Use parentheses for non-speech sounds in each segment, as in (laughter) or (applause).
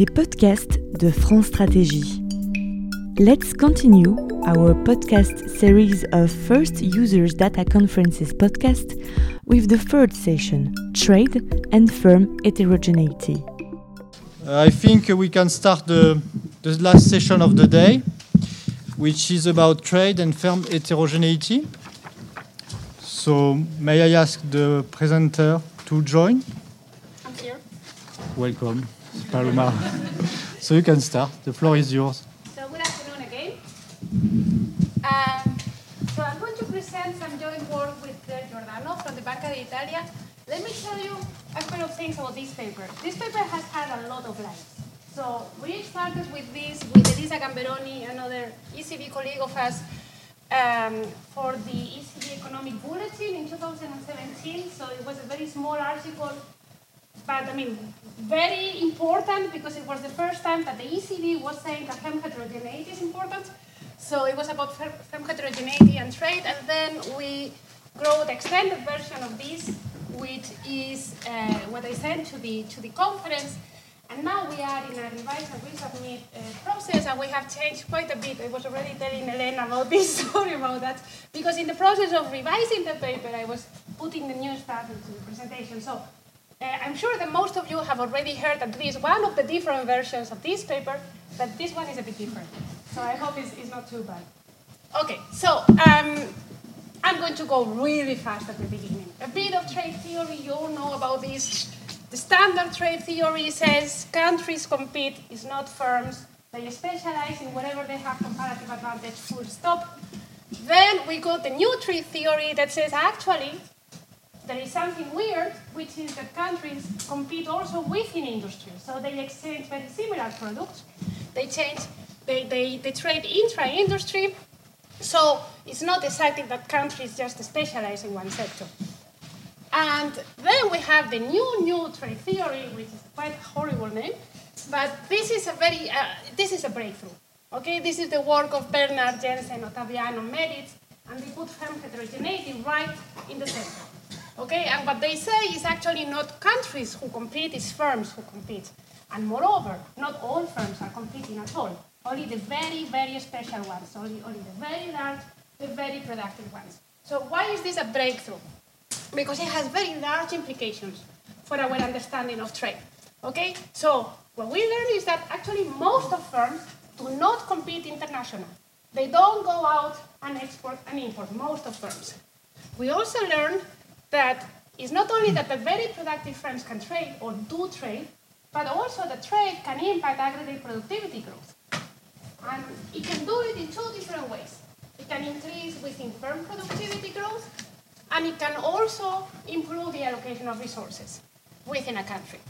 les podcasts de France Stratégie. Let's continue our podcast series of First Users Data Conferences podcast with the third session Trade and Firm Heterogeneity. Uh, I think we can start the, the last session of the day, which is about trade and firm heterogeneity. So, may I ask the presenter to join? I'm here. Welcome, Paloma. so you can start. The floor is yours. So good afternoon again. Um, so I'm going to present some joint work with uh, Giordano from the Banca d'Italia. Let me tell you a couple of things about this paper. This paper has had a lot of lives. So we started with this with Elisa Gamberoni, another ECB colleague of us, um, for the ECB Economic Bulletin in 2017. So it was a very small article but I mean, very important because it was the first time that the ECB was saying that firm heterogeneity is important. So it was about firm heterogeneity and trade, and then we wrote the extended version of this, which is uh, what I sent to the to the conference. And now we are in a revise and resubmit uh, process, and we have changed quite a bit. I was already telling Elena about this, (laughs) sorry about that, because in the process of revising the paper, I was putting the new stuff into the presentation. So uh, I'm sure that most of you have already heard at least one of the different versions of this paper, but this one is a bit different. So I hope it's, it's not too bad. Okay, so um, I'm going to go really fast at the beginning. A bit of trade theory, you all know about this. The standard trade theory says countries compete, it's not firms. They specialize in whatever they have comparative advantage, full stop. Then we got the new trade theory that says actually there is something weird, which is that countries compete also within industry. So they exchange very similar products. They change, they, they, they trade intra-industry. So it's not exactly that countries just specialize in one sector. And then we have the new new trade theory, which is quite a horrible name, but this is a very uh, this is a breakthrough. Okay, this is the work of Bernard Jensen, Ottaviano, Melitz, and they put firm heterogeneity right in the center. Okay, and what they say is actually not countries who compete, it's firms who compete. And moreover, not all firms are competing at all. Only the very, very special ones, only, only the very large, the very productive ones. So why is this a breakthrough? Because it has very large implications for our understanding of trade. Okay, so what we learned is that actually most of firms do not compete internationally. They don't go out and export and import, most of firms. We also learned that it's not only that the very productive firms can trade or do trade, but also the trade can impact aggregate productivity growth. And it can do it in two different ways. It can increase within firm productivity growth, and it can also improve the allocation of resources within a country.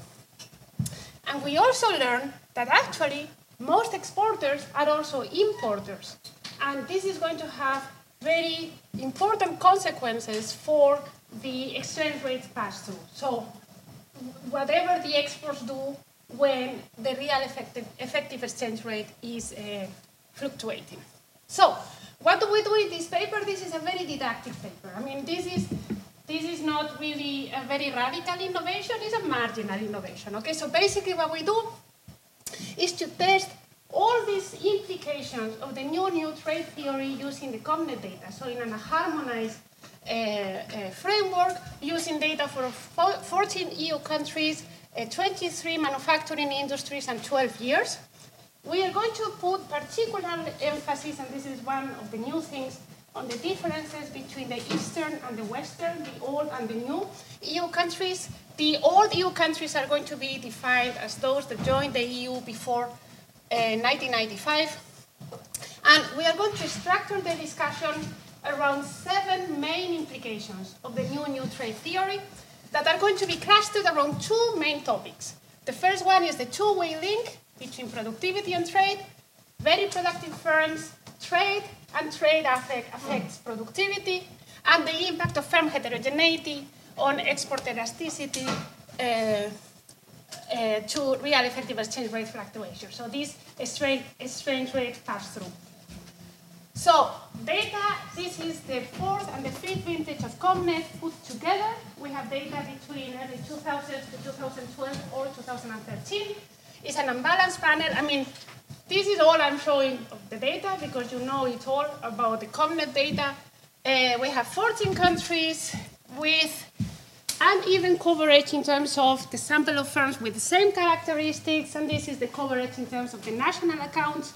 And we also learned that actually most exporters are also importers. And this is going to have very important consequences for the exchange rates pass through. So whatever the exports do when the real effective, effective exchange rate is uh, fluctuating. So what do we do in this paper? This is a very didactic paper. I mean, this is this is not really a very radical innovation, it's a marginal innovation. Okay, so basically what we do is to test all these implications of the new new trade theory using the CompNet data, so in a harmonized framework using data for 14 EU countries, uh, 23 manufacturing industries, and 12 years. We are going to put particular emphasis, and this is one of the new things, on the differences between the Eastern and the Western, the old and the new EU countries. The old EU countries are going to be defined as those that joined the EU before 1995. And we are going to structure the discussion around seven main implications of the new new trade theory that are going to be clustered around two main topics. The first one is the two-way link between productivity and trade. Very productive firms trade, and trade affect, affects productivity, and the impact of firm heterogeneity on export elasticity uh, uh, to real effective exchange rate fluctuation. So this exchange, rate pass through. So data, this is the fourth and the fifth vintage of CompNet put together. We have data between early 2000 to 2012 or 2013. It's an unbalanced panel. I mean, this is all I'm showing of the data because you know it's all about the CompNet data. Uh, we have 14 countries with uneven coverage in terms of the sample of firms with the same characteristics, and this is the coverage in terms of the national accounts,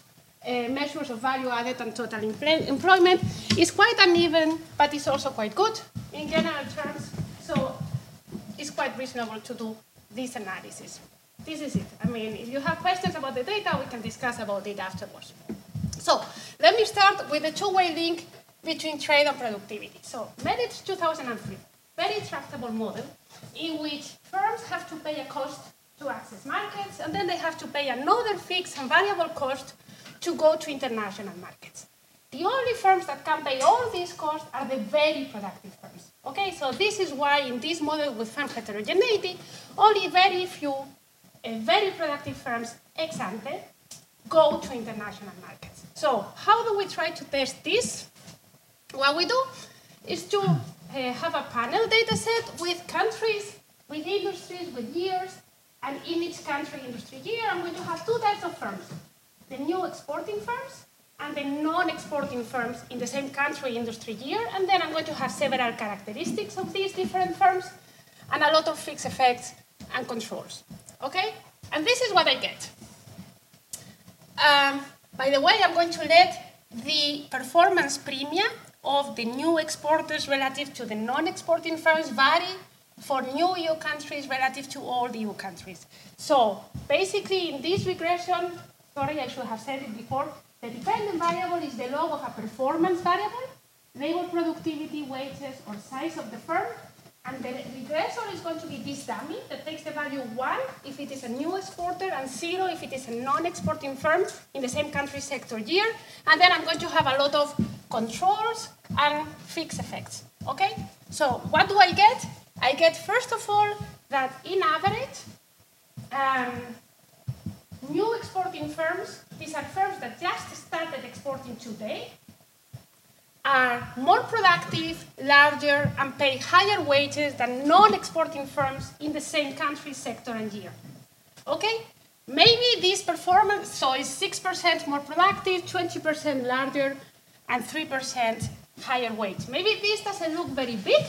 Uh, measures of value added and total employment. is quite uneven, but it's also quite good in general terms. So it's quite reasonable to do this analysis. This is it. I mean, if you have questions about the data, we can discuss about it afterwards. So let me start with the two-way link between trade and productivity. So Melitz 2003, very tractable model in which firms have to pay a cost to access markets, and then they have to pay another fixed and variable cost to go to international markets. The only firms that can pay all these costs are the very productive firms. Okay, so this is why in this model with firm heterogeneity, only very few uh, very productive firms ex ante go to international markets. So how do we try to test this? What we do is to uh, have a panel data set with countries, with industries, with years, and in each country industry year, I'm going to have two types of firms. The new exporting firms and the non-exporting firms in the same country industry year, and then I'm going to have several characteristics of these different firms and a lot of fixed effects and controls. Okay? And this is what I get. Um, by the way, I'm going to let the performance premium of the new exporters relative to the non-exporting firms vary for new EU countries relative to all the EU countries. So basically in this regression, sorry, I should have said it before, the dependent variable is the log of a performance variable, labor productivity, wages, or size of the firm, and the regressor is going to be this dummy that takes the value 1 if it is a new exporter and 0 if it is a non-exporting firm in the same country sector year. And then I'm going to have a lot of controls and fixed effects. Okay? So what do I get? I get, first of all, that in average, um, new exporting firms, these are firms that just started exporting today, are more productive, larger, and pay higher wages than non-exporting firms in the same country, sector, and year. Okay? Maybe this performance, so is 6% more productive, 20% larger, and 3% higher wage. Maybe this doesn't look very big,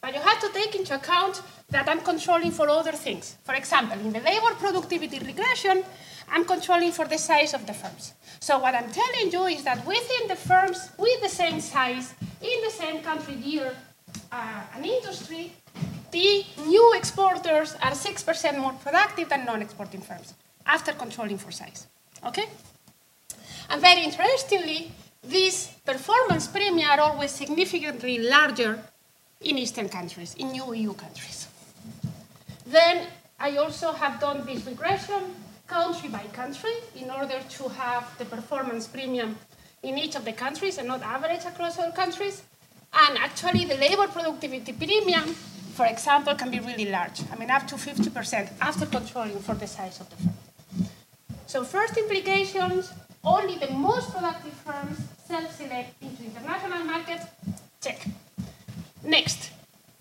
but you have to take into account that I'm controlling for other things. For example, in the labor productivity regression, I'm controlling for the size of the firms. So what I'm telling you is that within the firms with the same size, in the same country year uh, industry, the new exporters are 6% more productive than non-exporting firms after controlling for size. Okay? And very interestingly, these performance premia are always significantly larger in Eastern countries, in new EU countries. Then I also have done this regression country by country in order to have the performance premium in each of the countries and not average across all countries. And actually, the labor productivity premium, for example, can be really large. I mean, up to 50% after controlling for the size of the firm. So, first implications only the most productive firms self select into international markets. Check. Next,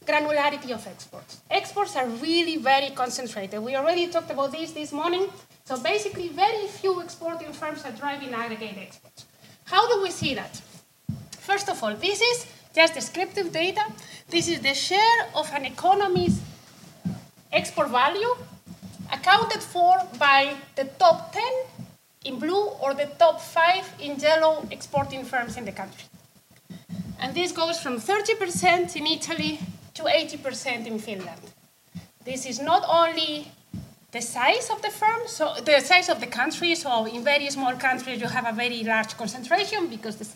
granularity of exports. Exports are really very concentrated. We already talked about this this morning. So basically, very few exporting firms are driving aggregate exports. How do we see that? First of all, this is just descriptive data. This is the share of an economy's export value accounted for by the top 10 in blue or the top 5 in yellow exporting firms in the country. And this goes from 30% in Italy to 80% in Finland. This is not only the size of the firm, so the size of the country. So in very small countries, you have a very large concentration because this,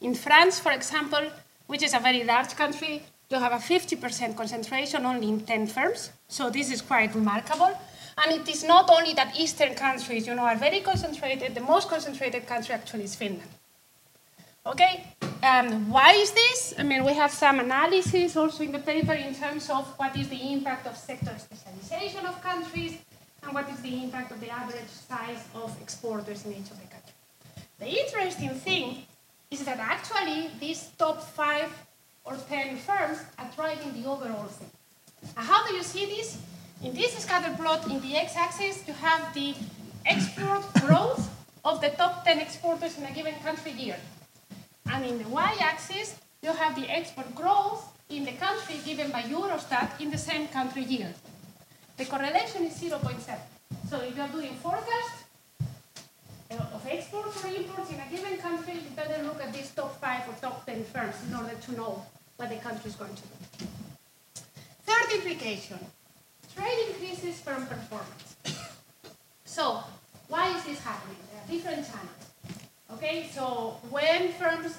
in France, for example, which is a very large country, you have a 50% concentration only in 10 firms. So this is quite remarkable. And it is not only that Eastern countries, you know, are very concentrated. The most concentrated country actually is Finland. Okay, um, why is this? I mean, we have some analysis also in the paper in terms of what is the impact of sector specialization of countries, and what is the impact of the average size of exporters in each of the countries. The interesting thing is that actually these top five or 10 firms are driving the overall thing. How do you see this? In this scatter plot, in the x-axis, you have the export growth of the top 10 exporters in a given country year. And in the y-axis, you have the export growth in the country given by Eurostat in the same country year. The correlation is 0.7. So if you're doing forecast uh, of exports or imports in a given country, you better look at these top five or top 10 firms in order to know what the country is going to do. Third implication, trade increases firm performance. (coughs) So why is this happening? There are different channels. Okay, so when firms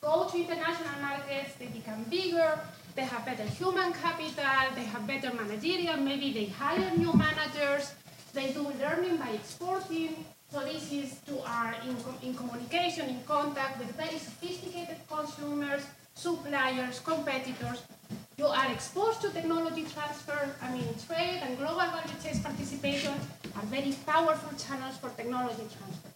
go to international markets, they become bigger, they have better human capital, they have better managerial, maybe they hire new managers, they do learning by exporting. So this is to are in, in communication, in contact with very sophisticated consumers, suppliers, competitors. You are exposed to technology transfer. I mean, trade and global value chain participation are very powerful channels for technology transfer.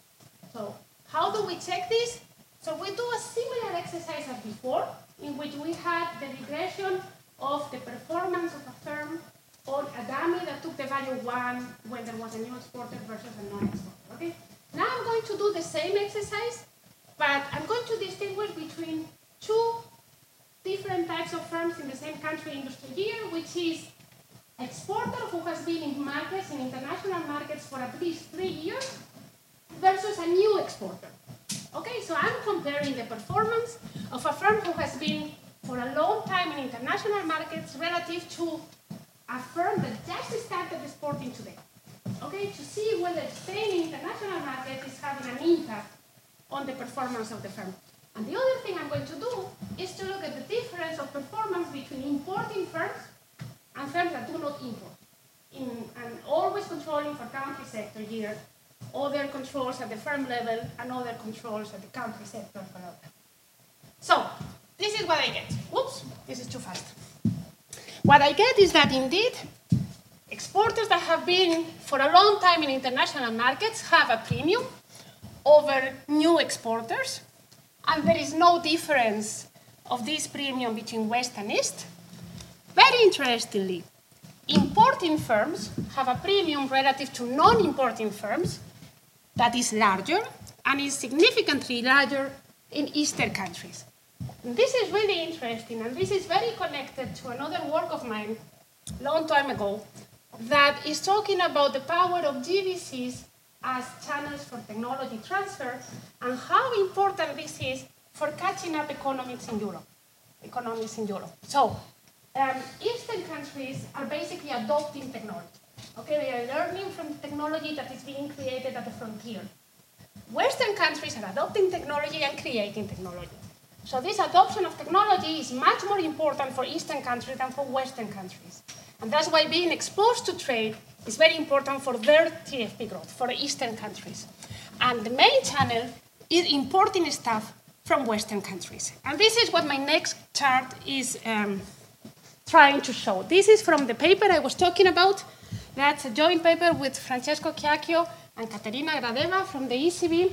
So how do we check this? So we do a similar exercise as before, in which we had the regression of the performance of a firm on a dummy that took the value one when there was a new exporter versus a non-exporter. Okay. Now I'm going to do the same exercise, but I'm going to distinguish between two different types of firms in the same country industry year, which is exporter who has been in markets, in international markets for at least three years, versus a new exporter. Okay, so I'm comparing the performance of a firm who has been for a long time in international markets relative to a firm that just started exporting today. Okay, to see whether staying in international market is having an impact on the performance of the firm. And the other thing I'm going to do is to look at the difference of performance between importing firms and firms that do not import. In, and always controlling for country sector year, other controls at the firm level, and other controls at the country sector other. So, this is what I get. Whoops, this is too fast. What I get is that indeed, exporters that have been for a long time in international markets have a premium over new exporters and there is no difference of this premium between West and East. Very interestingly, importing firms have a premium relative to non-importing firms that is larger and is significantly larger in Eastern countries. This is really interesting, and this is very connected to another work of mine long time ago that is talking about the power of GVCs as channels for technology transfer and how important this is for catching up economies in Europe. Economies in Europe. So, um, Eastern countries are basically adopting technology. Okay, they are learning from technology that is being created at the frontier. Western countries are adopting technology and creating technology. So this adoption of technology is much more important for Eastern countries than for Western countries. And that's why being exposed to trade is very important for their TFP growth, for Eastern countries. And the main channel is importing stuff from Western countries. And this is what my next chart is um, trying to show. This is from the paper I was talking about. That's a joint paper with Francesco Chiacchio and Katerina Gradeva from the ECB.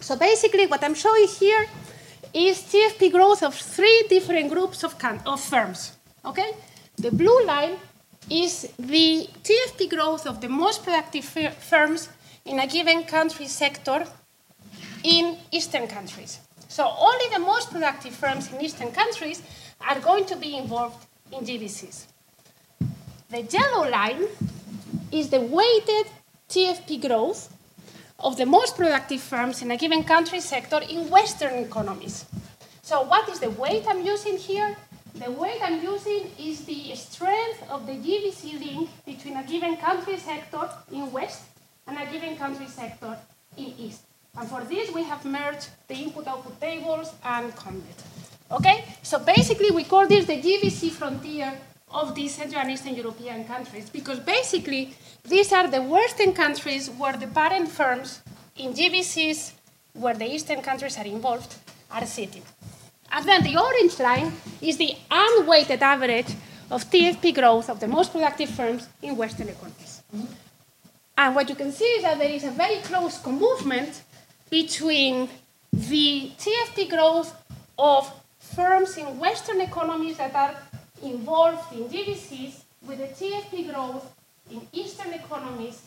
So basically, what I'm showing here is TFP growth of three different groups of, of firms. Okay? The blue line is the TFP growth of the most productive firms in a given country sector in Eastern countries. So only the most productive firms in Eastern countries are going to be involved in GVCs. The yellow line is the weighted TFP growth of the most productive firms in a given country sector in Western economies. So what is the weight I'm using here? The weight I'm using is the strength of the GVC link between a given country sector in West and a given country sector in East. And for this, we have merged the input-output tables and CompNet. Okay? So basically, we call this the GVC frontier of these Central and Eastern European countries because basically, these are the Western countries where the parent firms in GVCs, where the Eastern countries are involved, are sitting. And then the orange line is the unweighted average of TFP growth of the most productive firms in Western economies. And what you can see is that there is a very close movement between the TFP growth of firms in Western economies that are involved in GVCs with the TFP growth in Eastern economies,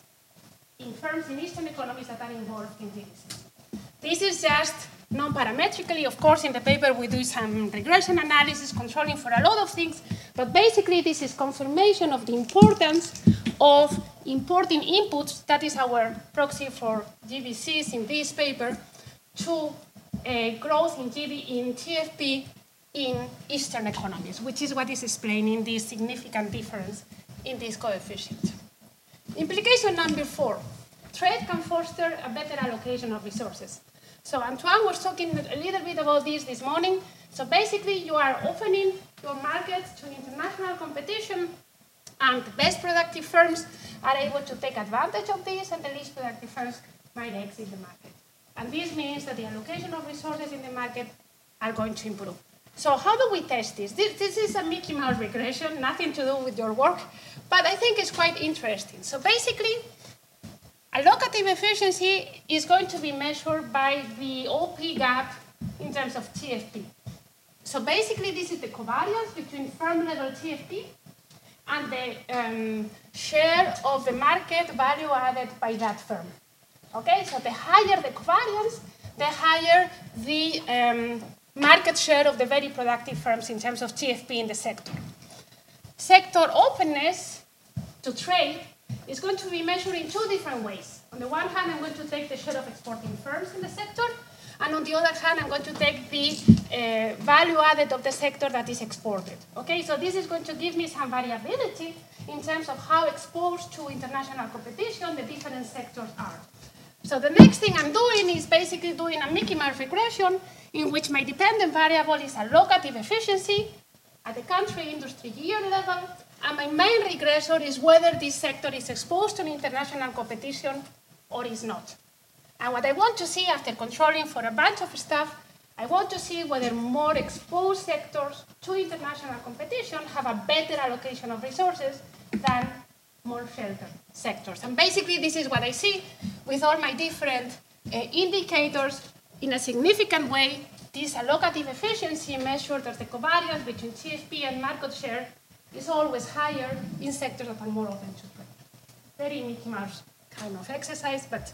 in firms in Eastern economies that are involved in GVCs. This is just non-parametrically. Of course, in the paper we do some regression analysis, controlling for a lot of things, but basically this is confirmation of the importance of importing inputs, that is our proxy for GVCs in this paper, to uh, growth in, GB, in TFP in Eastern economies, which is what is explaining this significant difference in this coefficient. Implication number four, trade can foster a better allocation of resources. So Antoine was talking a little bit about this this morning. So basically you are opening your markets to international competition and the best productive firms are able to take advantage of this and the least productive firms might exit the market. And this means that the allocation of resources in the market are going to improve. So how do we test this? This, this is a Mickey Mouse regression, nothing to do with your work, but I think it's quite interesting. So basically, allocative efficiency is going to be measured by the OP gap in terms of TFP. So basically, this is the covariance between firm level TFP and the um, share of the market value added by that firm. Okay, so the higher the covariance, the higher the um, market share of the very productive firms in terms of TFP in the sector. Sector openness to trade is going to be measured in two different ways. On the one hand, I'm going to take the share of exporting firms in the sector, and on the other hand, I'm going to take the uh, value added of the sector that is exported. Okay, so this is going to give me some variability in terms of how exposed to international competition the different sectors are. So the next thing I'm doing is basically doing a Mickey Mouse regression in which my dependent variable is allocative efficiency at the country industry year level, and my main regressor is whether this sector is exposed to international competition or is not. And what I want to see after controlling for a bunch of stuff, I want to see whether more exposed sectors to international competition have a better allocation of resources than more sheltered sectors. And basically, this is what I see with all my different uh, indicators. In a significant way, this allocative efficiency measured as the covariance between TFP and market share is always higher in sectors that are more open to trade. Very Mickey Mouse kind of exercise, but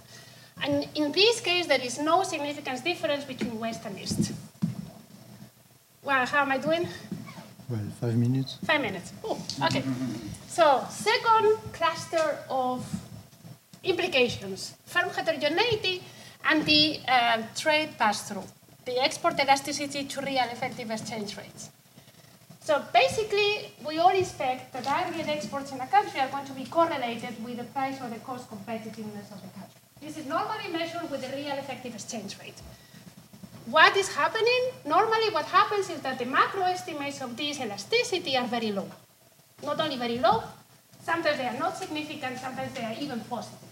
and in this case, there is no significant difference between West and East. Well, how am I doing? Well, five minutes. Five minutes. Oh, okay. So, second cluster of implications firm heterogeneity and the uh, trade pass through, the export elasticity to real effective exchange rates. So basically, we all expect that aggregate exports in a country are going to be correlated with the price or the cost competitiveness of the country. This is normally measured with the real effective exchange rate. What is happening? Normally what happens is that the macro estimates of this elasticity are very low. Not only very low, sometimes they are not significant, sometimes they are even positive.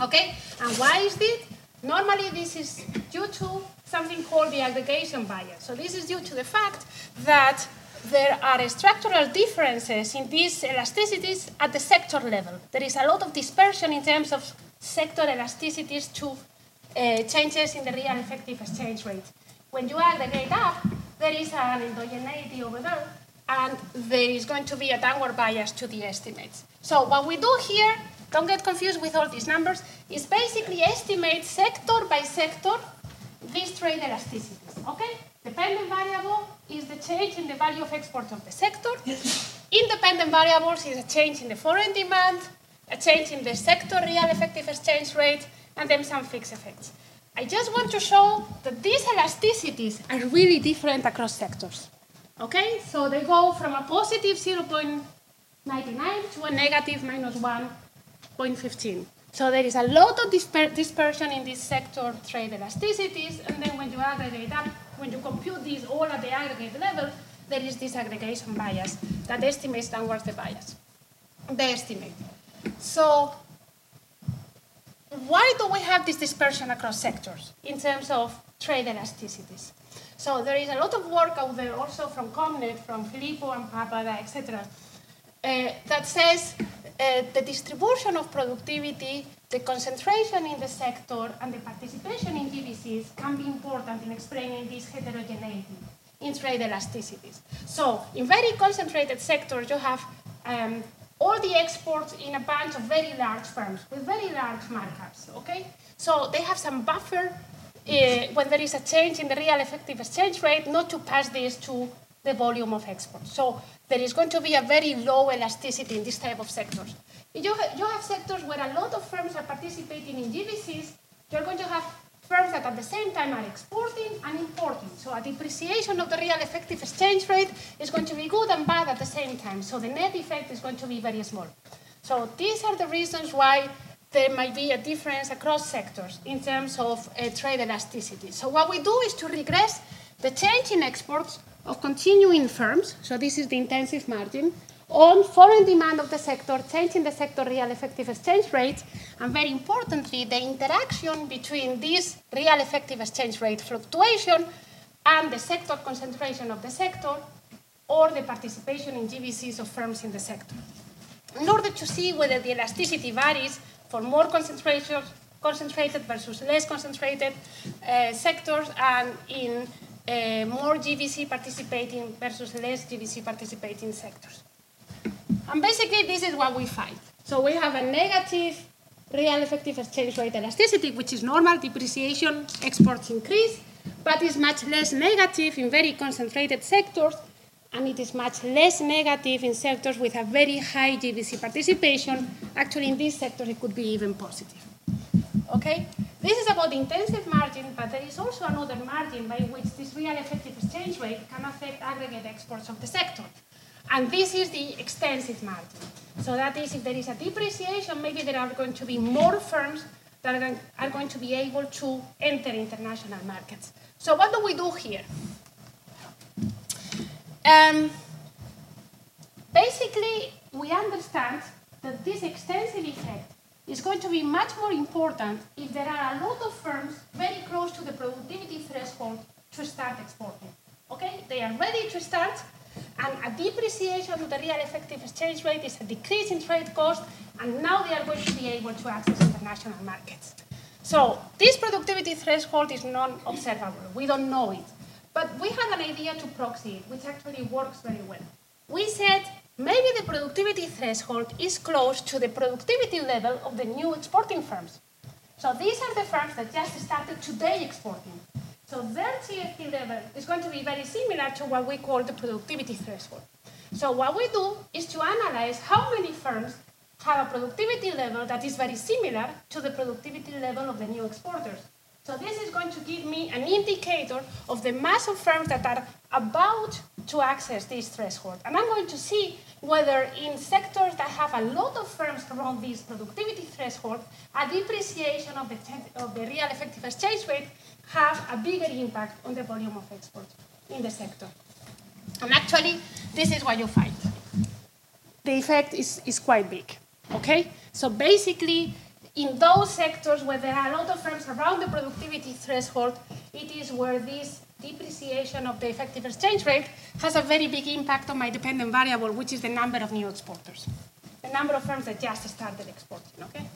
Okay? And why is this? Normally this is due to something called the aggregation bias. So this is due to the fact that there are structural differences in these elasticities at the sector level. There is a lot of dispersion in terms of sector elasticities to uh, changes in the real effective exchange rate. When you aggregate up, there is an endogeneity over there, and there is going to be a downward bias to the estimates. So what we do here, don't get confused with all these numbers, is basically estimate sector by sector these trade elasticities, okay? Dependent variable is the change in the value of export of the sector. Independent variables is a change in the foreign demand, a change in the sector real effective exchange rate, and then some fixed effects. I just want to show that these elasticities are really different across sectors. Okay, so they go from a positive 0.99 to a negative minus 1.15. So there is a lot of disper dispersion in this sector trade elasticities, and then when you aggregate up, when you compute these all at the aggregate level, there is this aggregation bias that estimates downwards the bias, the estimate. So why do we have this dispersion across sectors in terms of trade elasticities? So there is a lot of work out there also from CompNet, from Filippo and Pappadà, etc., uh, that says uh, the distribution of productivity, the concentration in the sector, and the participation in GVCs can be important in explaining this heterogeneity in trade elasticities. So in very concentrated sectors, you have um, all the exports in a bunch of very large firms with very large markups, okay? So they have some buffer uh, when there is a change in the real effective exchange rate not to pass this to the volume of exports. So there is going to be a very low elasticity in this type of sectors. You, you have sectors where a lot of firms are participating in GVCs, you're going to have at the same time are exporting and importing. So a depreciation of the real effective exchange rate is going to be good and bad at the same time. So the net effect is going to be very small. So these are the reasons why there might be a difference across sectors in terms of uh, trade elasticity. So what we do is to regress the change in exports of continuing firms, so this is the intensive margin, on foreign demand of the sector, changing the sector real effective exchange rate, and very importantly, the interaction between this real effective exchange rate fluctuation and the sector concentration of the sector or the participation in GVCs of firms in the sector. In order to see whether the elasticity varies for more concentrated versus less concentrated uh, sectors and in uh, more GVC participating versus less GVC participating sectors. And basically, this is what we find. So we have a negative real effective exchange rate elasticity, which is normal, depreciation, exports increase, but is much less negative in very concentrated sectors, and it is much less negative in sectors with a very high GVC participation. Actually, in these sectors, it could be even positive. Okay? This is about the intensive margin, but there is also another margin by which this real effective exchange rate can affect aggregate exports of the sector. And this is the extensive margin. So that is, if there is a depreciation, maybe there are going to be more firms that are going to be able to enter international markets. So what do we do here? Um, basically, we understand that this extensive effect is going to be much more important if there are a lot of firms very close to the productivity threshold to start exporting. Okay, they are ready to start, and a depreciation of the real effective exchange rate is a decrease in trade cost, and now they are going to be able to access international markets. So this productivity threshold is non-observable. We don't know it. But we have an idea to proxy it, which actually works very well. We said maybe the productivity threshold is close to the productivity level of the new exporting firms. So these are the firms that just started today exporting. Level uh, is going to be very similar to what we call the productivity threshold. So what we do is to analyze how many firms have a productivity level that is very similar to the productivity level of the new exporters. So this is going to give me an indicator of the mass of firms that are about to access this threshold. And I'm going to see whether in sectors that have a lot of firms around this productivity threshold, a depreciation of the, of the real effective exchange rate have a bigger impact on the volume of exports in the sector. And actually, this is what you find. The effect is, is quite big, okay? So basically, in those sectors where there are a lot of firms around the productivity threshold, it is where this depreciation of the effective exchange rate has a very big impact on my dependent variable, which is the number of new exporters, the number of firms that just started exporting, okay?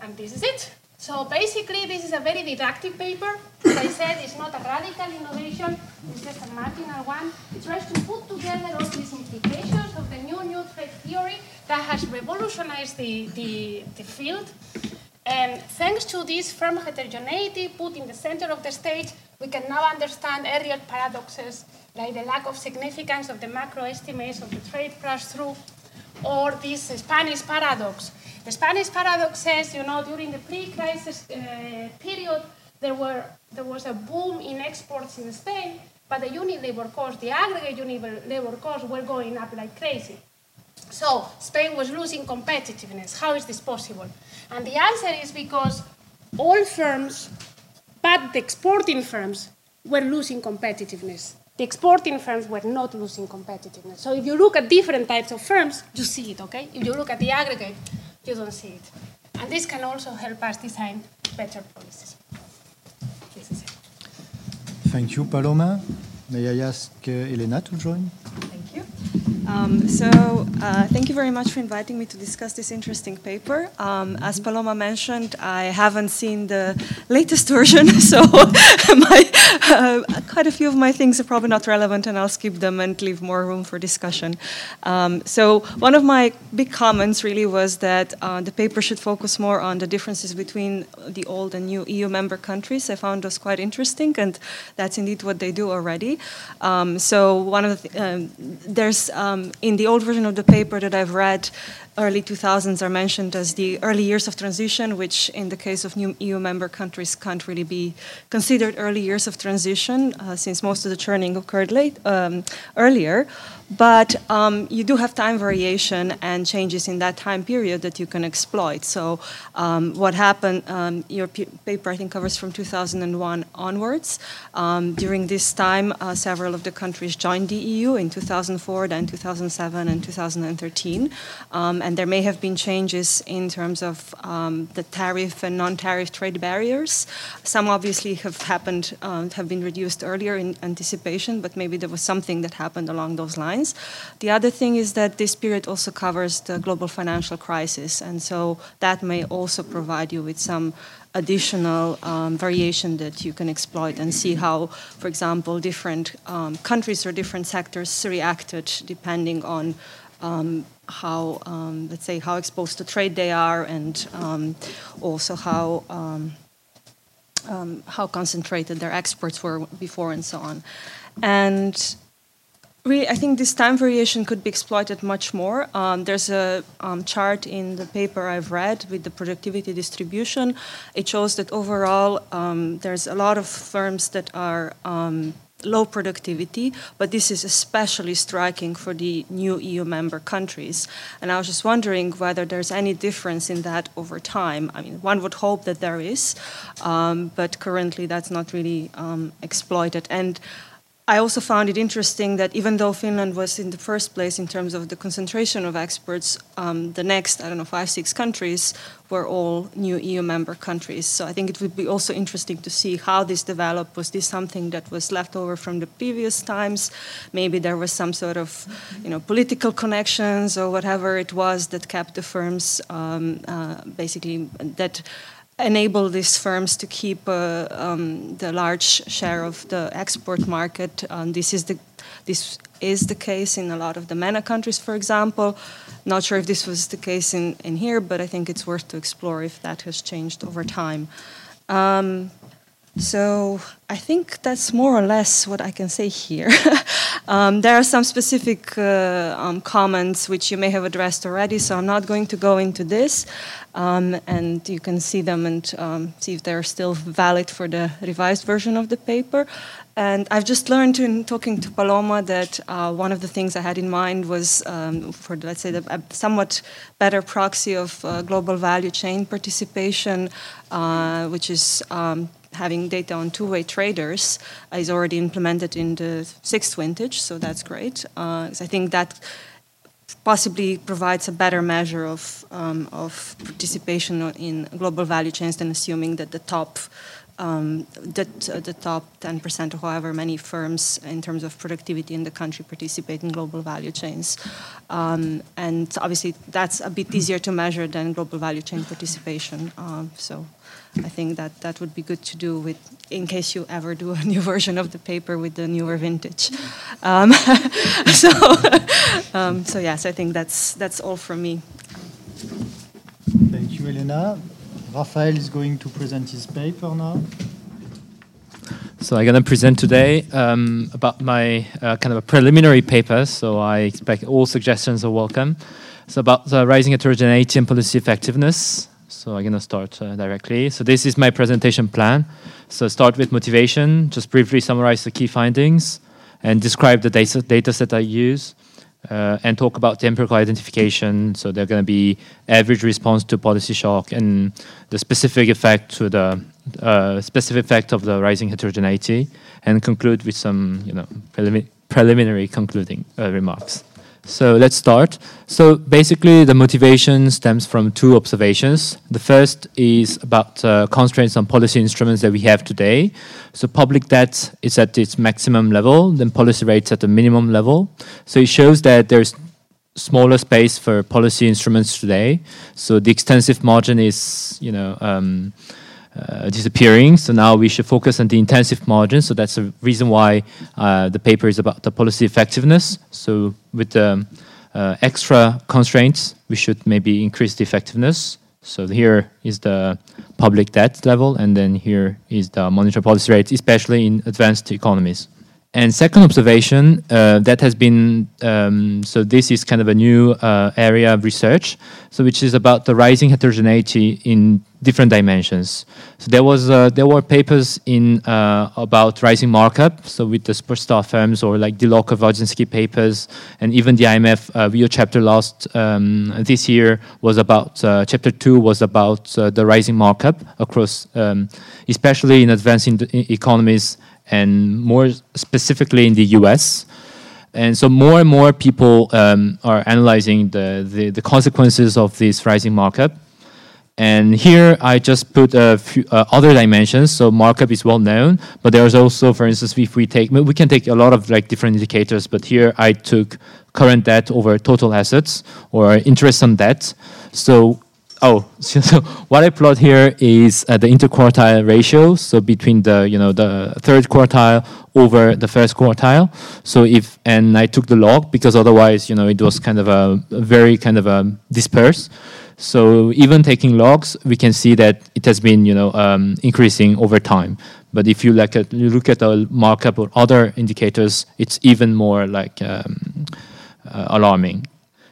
And this is it. So basically, this is a very didactic paper. As I said, it's not a radical innovation, it's just a marginal one. It tries to put together all these implications of the new new trade theory that has revolutionized the, the, the field. And thanks to this firm heterogeneity put in the center of the stage, we can now understand earlier paradoxes like the lack of significance of the macro estimates of the trade pass-through, or this Spanish paradox. The Spanish paradox says, you know, during the pre-crisis uh, period, there, were, there was a boom in exports in Spain, but the unit labor costs, the aggregate unit labor costs were going up like crazy. So Spain was losing competitiveness. How is this possible? And the answer is because all firms, but the exporting firms, were losing competitiveness. The exporting firms were not losing competitiveness. So if you look at different types of firms, you see it, okay? If you look at the aggregate, you don't see it. And this can also help us design better policies. This is it. Thank you, Paloma. May I ask uh, Elena to join? Thank you. Um, so, uh, thank you very much for inviting me to discuss this interesting paper. Um, as Paloma mentioned, I haven't seen the latest (laughs) version, so (laughs) my, uh, quite a few of my things are probably not relevant, and I'll skip them and leave more room for discussion. Um, so, one of my big comments really was that uh, the paper should focus more on the differences between the old and new EU member countries. I found those quite interesting, and that's indeed what they do already. Um, so, one of the th- um, there's um, in the old version of the paper that I've read, early 2000s are mentioned as the early years of transition, which in the case of new EU member countries can't really be considered early years of transition uh, since most of the churning occurred late um, earlier. But um, you do have time variation and changes in that time period that you can exploit. So, um, what happened, um, your paper I think covers from 2001 onwards. Um, during this time, uh, several of the countries joined the EU in 2004, then 2007, and 2013. Um, and there may have been changes in terms of the tariff and non tariff trade barriers. Some obviously have happened, have been reduced earlier in anticipation, but maybe there was something that happened along those lines. The other thing is that this period also covers the global financial crisis, and so that may also provide you with some additional um, variation that you can exploit and see how, for example, different um, countries or different sectors reacted depending on um, how, um, let's say, how exposed to trade they are, and um, also how. Um, how concentrated their exports were before, and so on. And really, I think this time variation could be exploited much more. Um, there's a um, chart in the paper I've read with the productivity distribution. It shows that overall um, there's a lot of firms that are um, low productivity, but this is especially striking for the new EU member countries. And I was just wondering whether there's any difference in that over time. I mean, one would hope that there is, um, but currently that's not really um, exploited. And I also found it interesting that even though Finland was in the first place in terms of the concentration of experts, um, the next, I don't know, five, six countries were all new EU member countries. So I think it would be also interesting to see how this developed. Was this something that was left over from the previous times? Maybe there was some sort of, you know, political connections or whatever it was that kept the firms um, uh, basically that enable these firms to keep uh, um, the large share of the export market. Um, this is the this is the case in a lot of the MENA countries, for example. Not sure if this was the case in, in here, but I think it's worth to explore if that has changed over time. Um, so I think that's more or less what I can say here. (laughs) um, there are some specific uh, um, comments which you may have addressed already, so I'm not going to go into this. Um, and you can see them and um, see if they're still valid for the revised version of the paper. And I've just learned in talking to Paloma that uh, one of the things I had in mind was um, for, let's say, the, a somewhat better proxy of uh, global value chain participation, uh, which is um, having data on two-way traders uh, is already implemented in the sixth vintage, so that's great. Uh, I think that possibly provides a better measure of, um, of participation in global value chains than assuming that the top um, that uh, the top 10% or however many firms in terms of productivity in the country participate in global value chains. Um, and obviously that's a bit easier to measure than global value chain participation. Um, so I think that that would be good to do with, in case you ever do a (laughs) new version of the paper with the newer vintage. Um, (laughs) so, (laughs) um, so yes, I think that's that's all from me. Thank you, Elena. Raphael is going to present his paper now. So I'm going to present today um, about my uh, kind of a preliminary paper. So I expect all suggestions are welcome. It's about the rising heterogeneity and policy effectiveness. So I'm going to start uh, directly. So this is my presentation plan. So start with motivation, just briefly summarize the key findings, and describe the data, data set I use, uh, and talk about the empirical identification. So they're going to be average response to policy shock and the specific effect to the uh, specific effect of the rising heterogeneity, and conclude with some you know prelimi- preliminary concluding uh, remarks. So let's start. So basically, the motivation stems from two observations. The first is about uh, constraints on policy instruments that we have today. So public debt is at its maximum level, then policy rates at the minimum level. So it shows that there's smaller space for policy instruments today. So the extensive margin is, you know. Um, uh, disappearing. So now we should focus on the intensive margin. So that's the reason why uh, the paper is about the policy effectiveness. So with the uh, extra constraints, we should maybe increase the effectiveness. So here is the public debt level, and then here is the monetary policy rate, especially in advanced economies. And second observation uh, that has been um, so this is kind of a new uh, area of research, so which is about the rising heterogeneity in different dimensions. So there was uh, there were papers in uh, about rising markup, so with the superstar firms or like De Loecker papers, and even the IMF uh, Rio chapter last um, this year was about uh, chapter two was about the rising markup across, um, especially in advancing economies and more specifically in the US. And so more and more people um, are analyzing the, the, the, consequences of this rising markup. And here I just put a few uh, other dimensions. So markup is well known, but there's also, for instance, if we take, we can take a lot of like different indicators, but here I took current debt over total assets or interest on debt. So Oh, so what I plot here is uh, the interquartile ratio, so between the you know the third quartile over the first quartile. So if and I took the log because otherwise you know it was kind of a, a very kind of a dispersed. So even taking logs, we can see that it has been you know um, increasing over time. But if you look at you look at the markup or other indicators, it's even more like um, uh, alarming.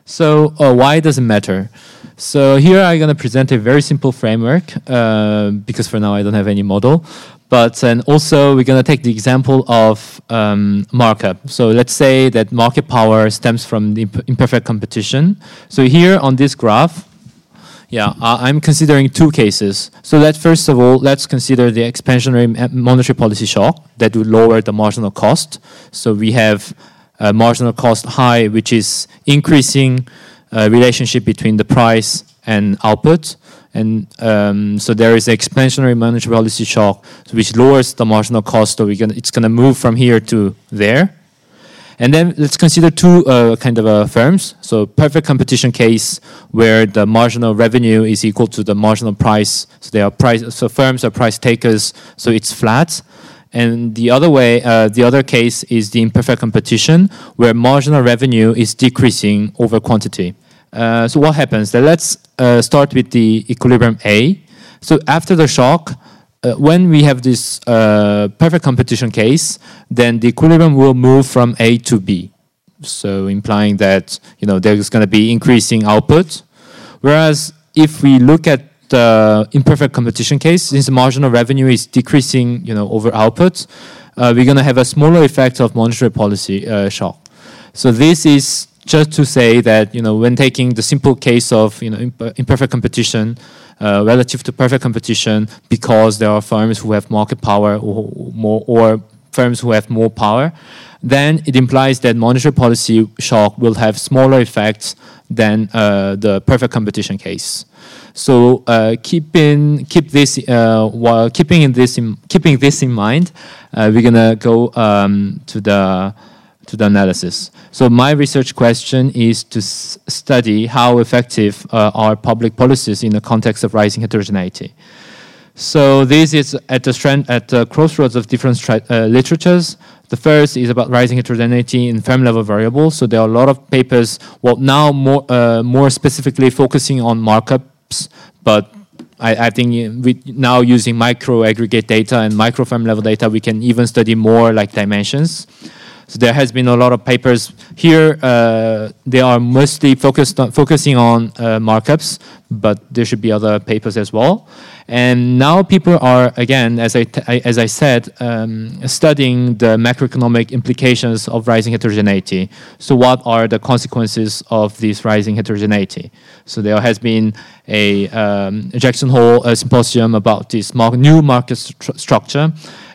So uh, why does it matter? So here I'm going to present a very simple framework uh, because for now I don't have any model. But and also we're going to take the example of um, markup. So let's say that market power stems from the imperfect competition. So here on this graph, yeah, I'm considering two cases. So that first of all, let's consider the expansionary monetary policy shock that would lower the marginal cost. So we have a marginal cost high, which is increasing uh, relationship between the price and output. And um, so there is an expansionary monetary policy shock, which lowers the marginal cost. So gonna, it's going to move from here to there. And then let's consider two uh, kind of uh, firms. So perfect competition case where the marginal revenue is equal to the marginal price. So they are price. So firms are price takers. So it's flat. And the other way, uh, the other case is the imperfect competition, where marginal revenue is decreasing over quantity. Uh, so what happens? Let's uh, start with the equilibrium A. So after the shock, uh, when we have this uh, perfect competition case, then the equilibrium will move from A to B. So implying that you know there's going to be increasing output. Whereas if we look at the imperfect competition case, since the marginal revenue is decreasing, you know, over output, uh, we're going to have a smaller effect of monetary policy shock. So this is just to say that you know when taking the simple case of you know imperfect competition uh, relative to perfect competition, because there are firms who have market power or more or firms who have more power, then it implies that monetary policy shock will have smaller effects than uh, the perfect competition case. So uh, keeping keep this uh, while keeping in this in, keeping this in mind, uh, we're gonna go um, to the to the analysis. So my research question is to study how effective uh, are public policies in the context of rising heterogeneity. So this is at the strand, at the crossroads of different uh, literatures. The first is about rising heterogeneity in firm level variables. So there are a lot of papers, well, now more uh, more specifically focusing on markups, but I, I think now using micro aggregate data and micro firm level data, we can even study more like dimensions. So there has been a lot of papers here. Uh, they are mostly focused on, focusing on uh, markups, but there should be other papers as well. And now people are again, as I as I said, um, studying the macroeconomic implications of rising heterogeneity. So what are the consequences of this rising heterogeneity? So there has been a, um, Jackson Hole a symposium about this mar new market st structure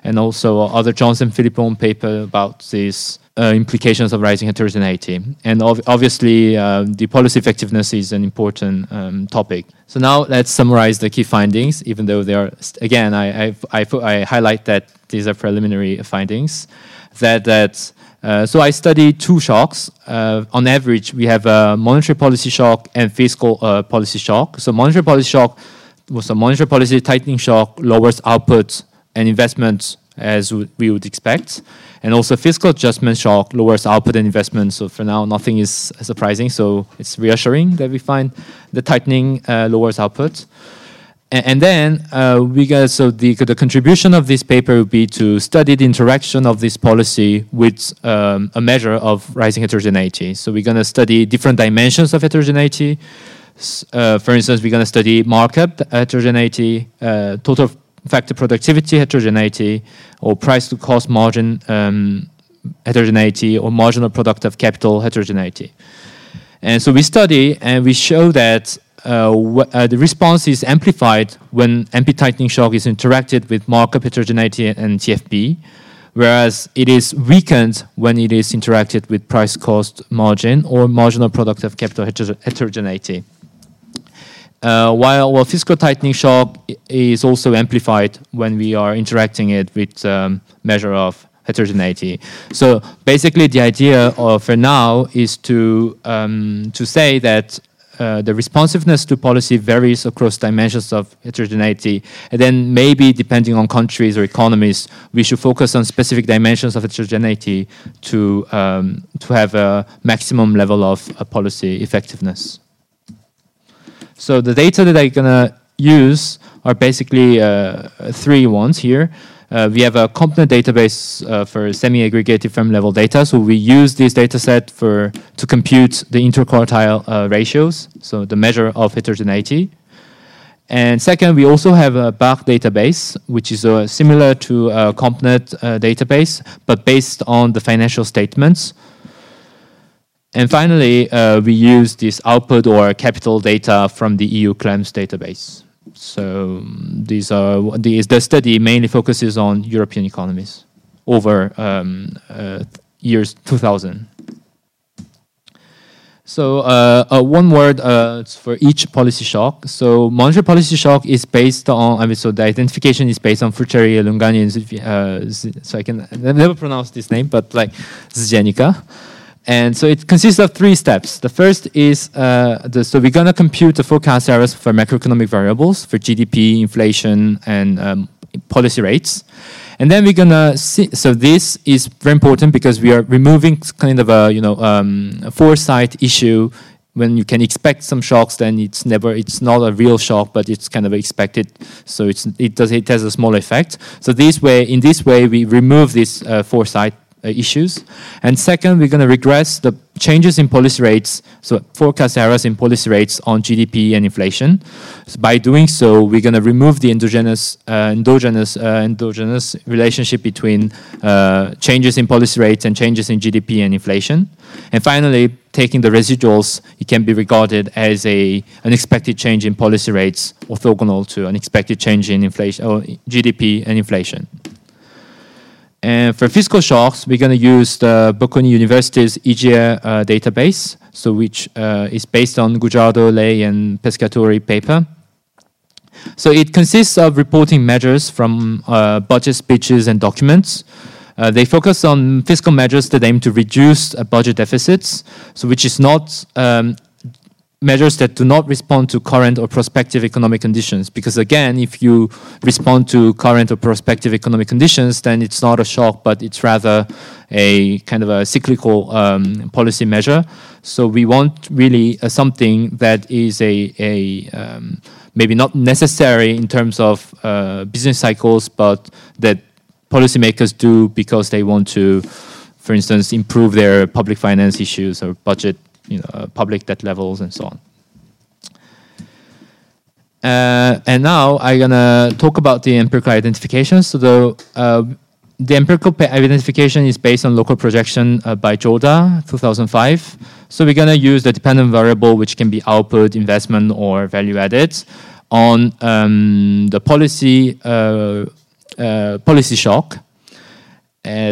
and also other Johnson Philippon paper about these uh, implications of rising heterogeneity. And ov- obviously, uh, the policy effectiveness is an important um, topic. So now let's summarize the key findings, even though they are, st- again, I, I, I, I, highlight that these are preliminary findings. That, that uh, so I studied two shocks. Uh, on average, we have a monetary policy shock and fiscal uh, policy shock. So monetary policy shock was a monetary policy tightening shock, lowers output and investments as we would expect. And also fiscal adjustment shock lowers output and investment. So for now, nothing is surprising. So it's reassuring that we find the tightening uh, lowers output. And, and then uh, we got so the the contribution of this paper would be to study the interaction of this policy with um, a measure of rising heterogeneity. So we're going to study different dimensions of heterogeneity. Uh, for instance, we're going to study markup heterogeneity, uh, total factor productivity heterogeneity, or price to cost margin um, heterogeneity, or marginal product of capital heterogeneity. And so we study and we show that uh, uh, the response is amplified when MP tightening shock is interacted with markup heterogeneity and TFP, whereas it is weakened when it is interacted with price cost margin or marginal product of capital heterogeneity. Uh, while, while fiscal tightening shock is also amplified when we are interacting it with um, measure of heterogeneity. So basically, the idea of for now is to um, to say that. Uh, the responsiveness to policy varies across dimensions of heterogeneity, and then maybe depending on countries or economies, we should focus on specific dimensions of heterogeneity to um, to have a maximum level of uh, policy effectiveness. So the data that I'm gonna use are basically uh, three ones here. Uh, we have a CompNet database uh, for semi-aggregated firm level data. So we use this data set for to compute the interquartile uh, ratios, so the measure of heterogeneity. And second, we also have a BACH database, which is uh, similar to a CompNet uh, database, but based on the financial statements. And finally, uh, we use this output or capital data from the EU KLEMS database. So um, these are these, the study mainly focuses on European economies over um, uh, years 2000. So uh, uh, one word uh, for each policy shock. So monetary policy shock is based on, I mean, so the identification is based on Furceri, Lunganian, uh, so I can never pronounce this name, but like Zjenica. And so it consists of three steps. The first is uh, the, so we're going to compute the forecast errors for macroeconomic variables for GDP, inflation, and um, policy rates. And then we're going to see. So this is very important because we are removing kind of a you know um, a foresight issue. When you can expect some shocks, then it's never it's not a real shock, but it's kind of expected. So it's it does it has a small effect. So this way, in this way, we remove this uh, foresight issues. And second, we're going to regress the changes in policy rates, so forecast errors in policy rates on GDP and inflation. So by doing so, we're going to remove the endogenous, uh, endogenous, uh, endogenous relationship between uh, changes in policy rates and changes in GDP and inflation. And finally, taking the residuals, it can be regarded as a unexpected change in policy rates orthogonal to unexpected change in inflation or GDP and inflation. And for fiscal shocks, we're going to use the Bocconi University's EGE uh, database, so which uh, is based on Guajardo, Leigh, and Pescatori paper. So it consists of reporting measures from uh, budget speeches and documents. Uh, they focus on fiscal measures that aim to reduce uh, budget deficits, so which is not um, measures that do not respond to current or prospective economic conditions. Because again, if you respond to current or prospective economic conditions, then it's not a shock, but it's rather a kind of a cyclical um, policy measure. So we want really uh, something that is a, a um, maybe not necessary in terms of uh, business cycles, but that policymakers do because they want to, for instance, improve their public finance issues or budget you know, uh, public debt levels and so on. Uh, and now I'm gonna talk about the empirical identification. So the uh, the empirical identification is based on local projection uh, by Jordà, 2005. So we're gonna use the dependent variable, which can be output, investment, or value added, on um, the policy uh, uh, policy shock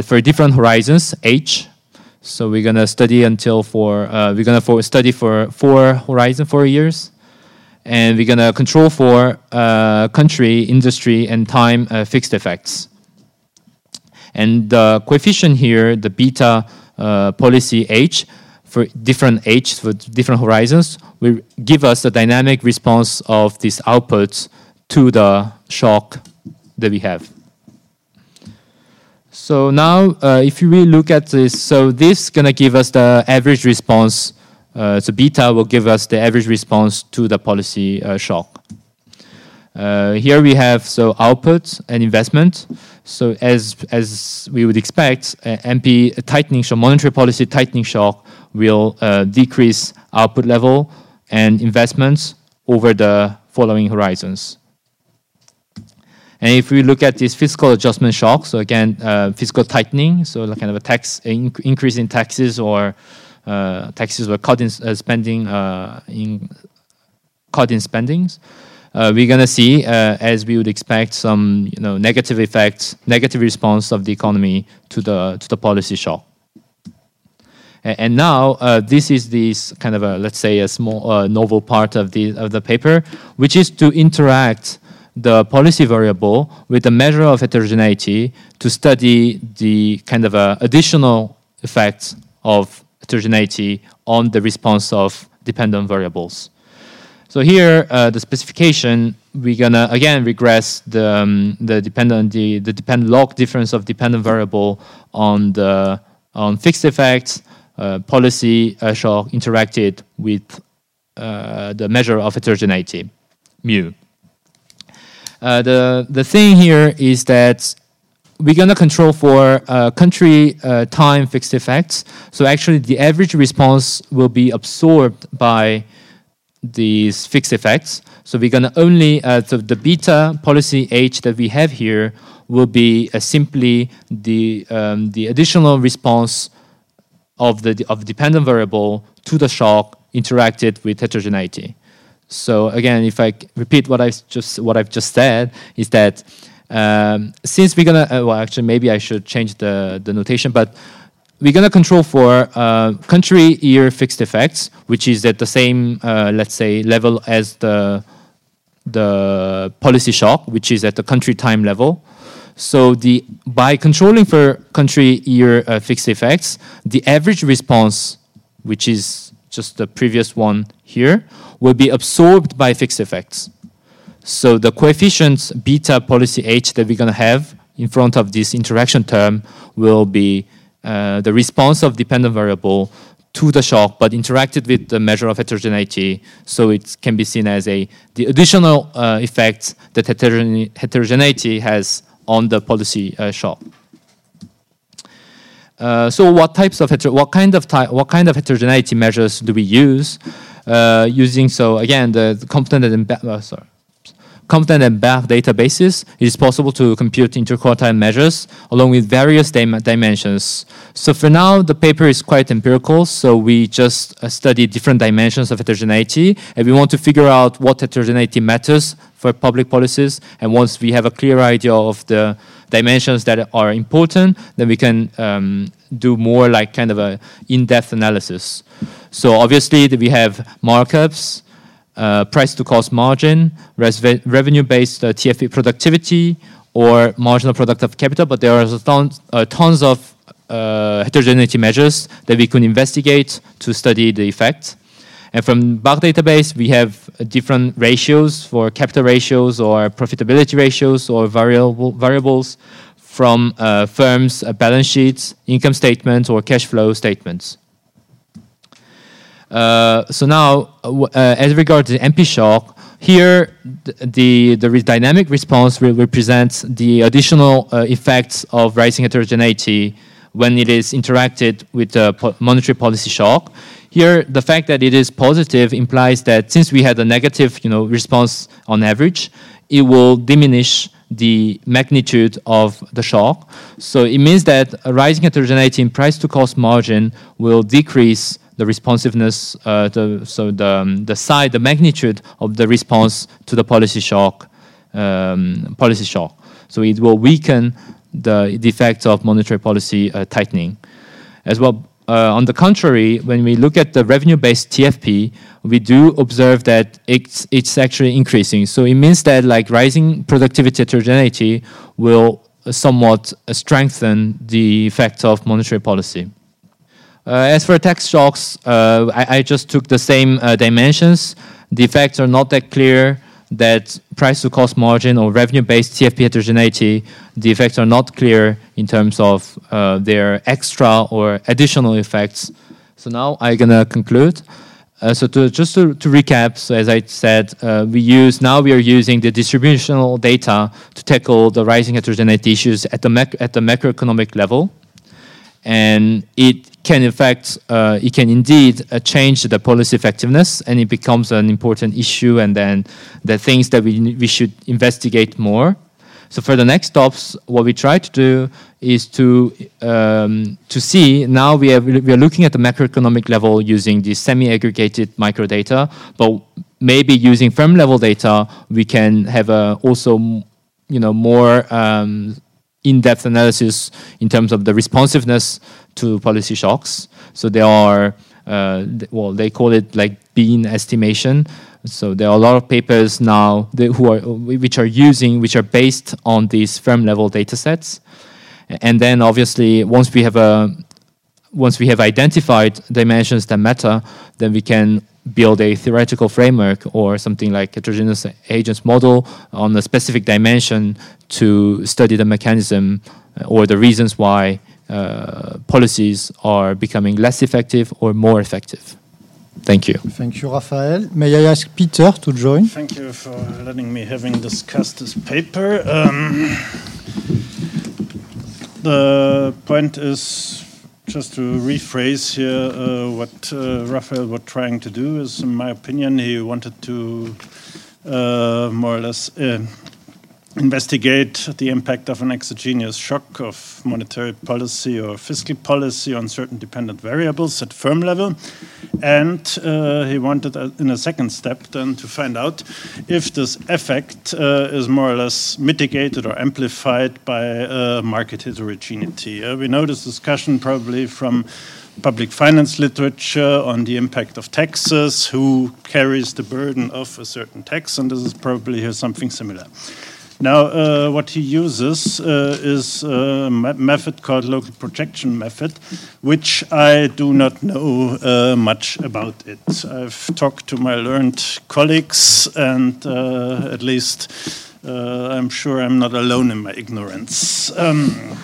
for different horizons, H, So we're gonna study until for uh, we're gonna for study for four horizon four years, and we're gonna control for uh, country, industry, and time uh, fixed effects. And the coefficient here, the beta uh, policy H, for different H for different horizons, will give us the dynamic response of these outputs to the shock that we have. So now, uh, if you really look at this, so this is gonna give us the average response. Uh, so beta will give us the average response to the policy uh, shock. Uh, here we have so output and investment. So as as we would expect, uh, MP tightening shock, monetary policy tightening shock will uh, decrease output level and investments over the following horizons. And if we look at this fiscal adjustment shock, so again, uh, fiscal tightening, so like kind of a tax inc increase in taxes or uh, taxes or cut in uh, spending, uh, in cut in spendings, uh, we're gonna see, uh, as we would expect, some you know negative effects, negative response of the economy to the to the policy shock. And, now this is this kind of a let's say a small novel part of the of the paper, which is to interact the policy variable with the measure of heterogeneity to study the kind of uh, additional effects of heterogeneity on the response of dependent variables. So here, uh, the specification, we're gonna again regress the um, the dependent the, the dependent log difference of dependent variable on the on fixed effects uh, policy uh, shock interacted with uh, the measure of heterogeneity, mu. Uh, the the thing here is that we're going to control for uh, country uh, time fixed effects. So actually, the average response will be absorbed by these fixed effects. So we're going to only uh, so the beta policy H that we have here will be uh, simply the um, the additional response of the of dependent variable to the shock interacted with heterogeneity. So again, if I repeat what I've just what I've just said, is that um, since we're gonna uh, well, actually maybe I should change the the notation, but we're gonna control for uh, country year fixed effects, which is at the same uh, let's say level as the the policy shock, which is at the country time level. So the by controlling for country year uh, fixed effects, the average response, which is just the previous one here, will be absorbed by fixed effects. So the coefficients beta policy H that we're going to have in front of this interaction term will be uh, the response of dependent variable to the shock, but interacted with the measure of heterogeneity. So it can be seen as a the additional uh, effect that heterogene heterogeneity has on the policy uh, shock. Uh, so what types of what kind of what kind of heterogeneity measures do we use? Uh, using so again the, the CompNet and uh, sorry CompNet and databases, it is possible to compute interquartile measures along with various dim dimensions. So for now, the paper is quite empirical, so we just uh, study different dimensions of heterogeneity, and we want to figure out what heterogeneity matters for public policies, and once we have a clear idea of the dimensions that are important, then we can um, do more like kind of a in-depth analysis. So obviously we have markups, uh, price to cost margin, revenue-based uh, TFP productivity, or marginal product of capital, but there are tons, uh, tons of uh, heterogeneity measures that we could investigate to study the effect. And from BERT database, we have different ratios for capital ratios or profitability ratios or variable variables from uh, firms' uh, balance sheets, income statements, or cash flow statements. Uh, so now, as regards the MP shock, here the, the dynamic response will represent the additional effects of rising heterogeneity when it is interacted with po monetary policy shock. Here, the fact that it is positive implies that since we had a negative you know, response on average, it will diminish the magnitude of the shock. So it means that rising heterogeneity in price to cost margin will decrease the responsiveness, uh, the, so the, um, the size, the magnitude of the response to the policy shock, um, policy shock. So it will weaken the, the effects of monetary policy uh, tightening. As well, uh, on the contrary, when we look at the revenue-based TFP, we do observe that it's it's actually increasing. So it means that like rising productivity heterogeneity will somewhat strengthen the effect of monetary policy. Uh, as for tax shocks, uh, I, I, just took the same uh, dimensions. The effects are not that clear that price to cost margin or revenue based TFP heterogeneity, the effects are not clear in terms of uh, their extra or additional effects. So now I'm gonna conclude. Uh, so to, just to, to, recap, so as I said, uh, we use now we are using the distributional data to tackle the rising heterogeneity issues at the at the macroeconomic level, and it can in fact, uh, it can indeed uh, change the policy effectiveness and it becomes an important issue and then the things that we, we should investigate more. So for the next stops, what we try to do is to um, to see now we, have, we are looking at the macroeconomic level using the semi-aggregated microdata, but maybe using firm level data, we can have a also you know more um, in-depth analysis in terms of the responsiveness to policy shocks. So there are, uh, well, they call it like bean estimation. So there are a lot of papers now who are which are using which are based on these firm level data sets. And then obviously once we have a once we have identified dimensions that matter, then we can build a theoretical framework or something like heterogeneous agents model on a specific dimension to study the mechanism or the reasons why uh, policies are becoming less effective or more effective. Thank you. Thank you, Raphael. May I ask Peter to join? Thank you for letting me having discussed this paper. Um, the point is just to rephrase here uh, what uh, Raphael was trying to do is, in my opinion, he wanted to uh, more or less uh, investigate the impact of an exogenous shock of monetary policy or fiscal policy on certain dependent variables at firm level. And uh, he wanted, uh, in a second step, then to find out if this effect uh, is more or less mitigated or amplified by uh, market heterogeneity. Uh, we know this discussion probably from public finance literature on the impact of taxes, who carries the burden of a certain tax, and this is probably here something similar. Now, uh, what he uses uh, is a method called local projection method, which I do not know uh, much about it. I've talked to my learned colleagues, and at least I'm sure I'm not alone in my ignorance. Um,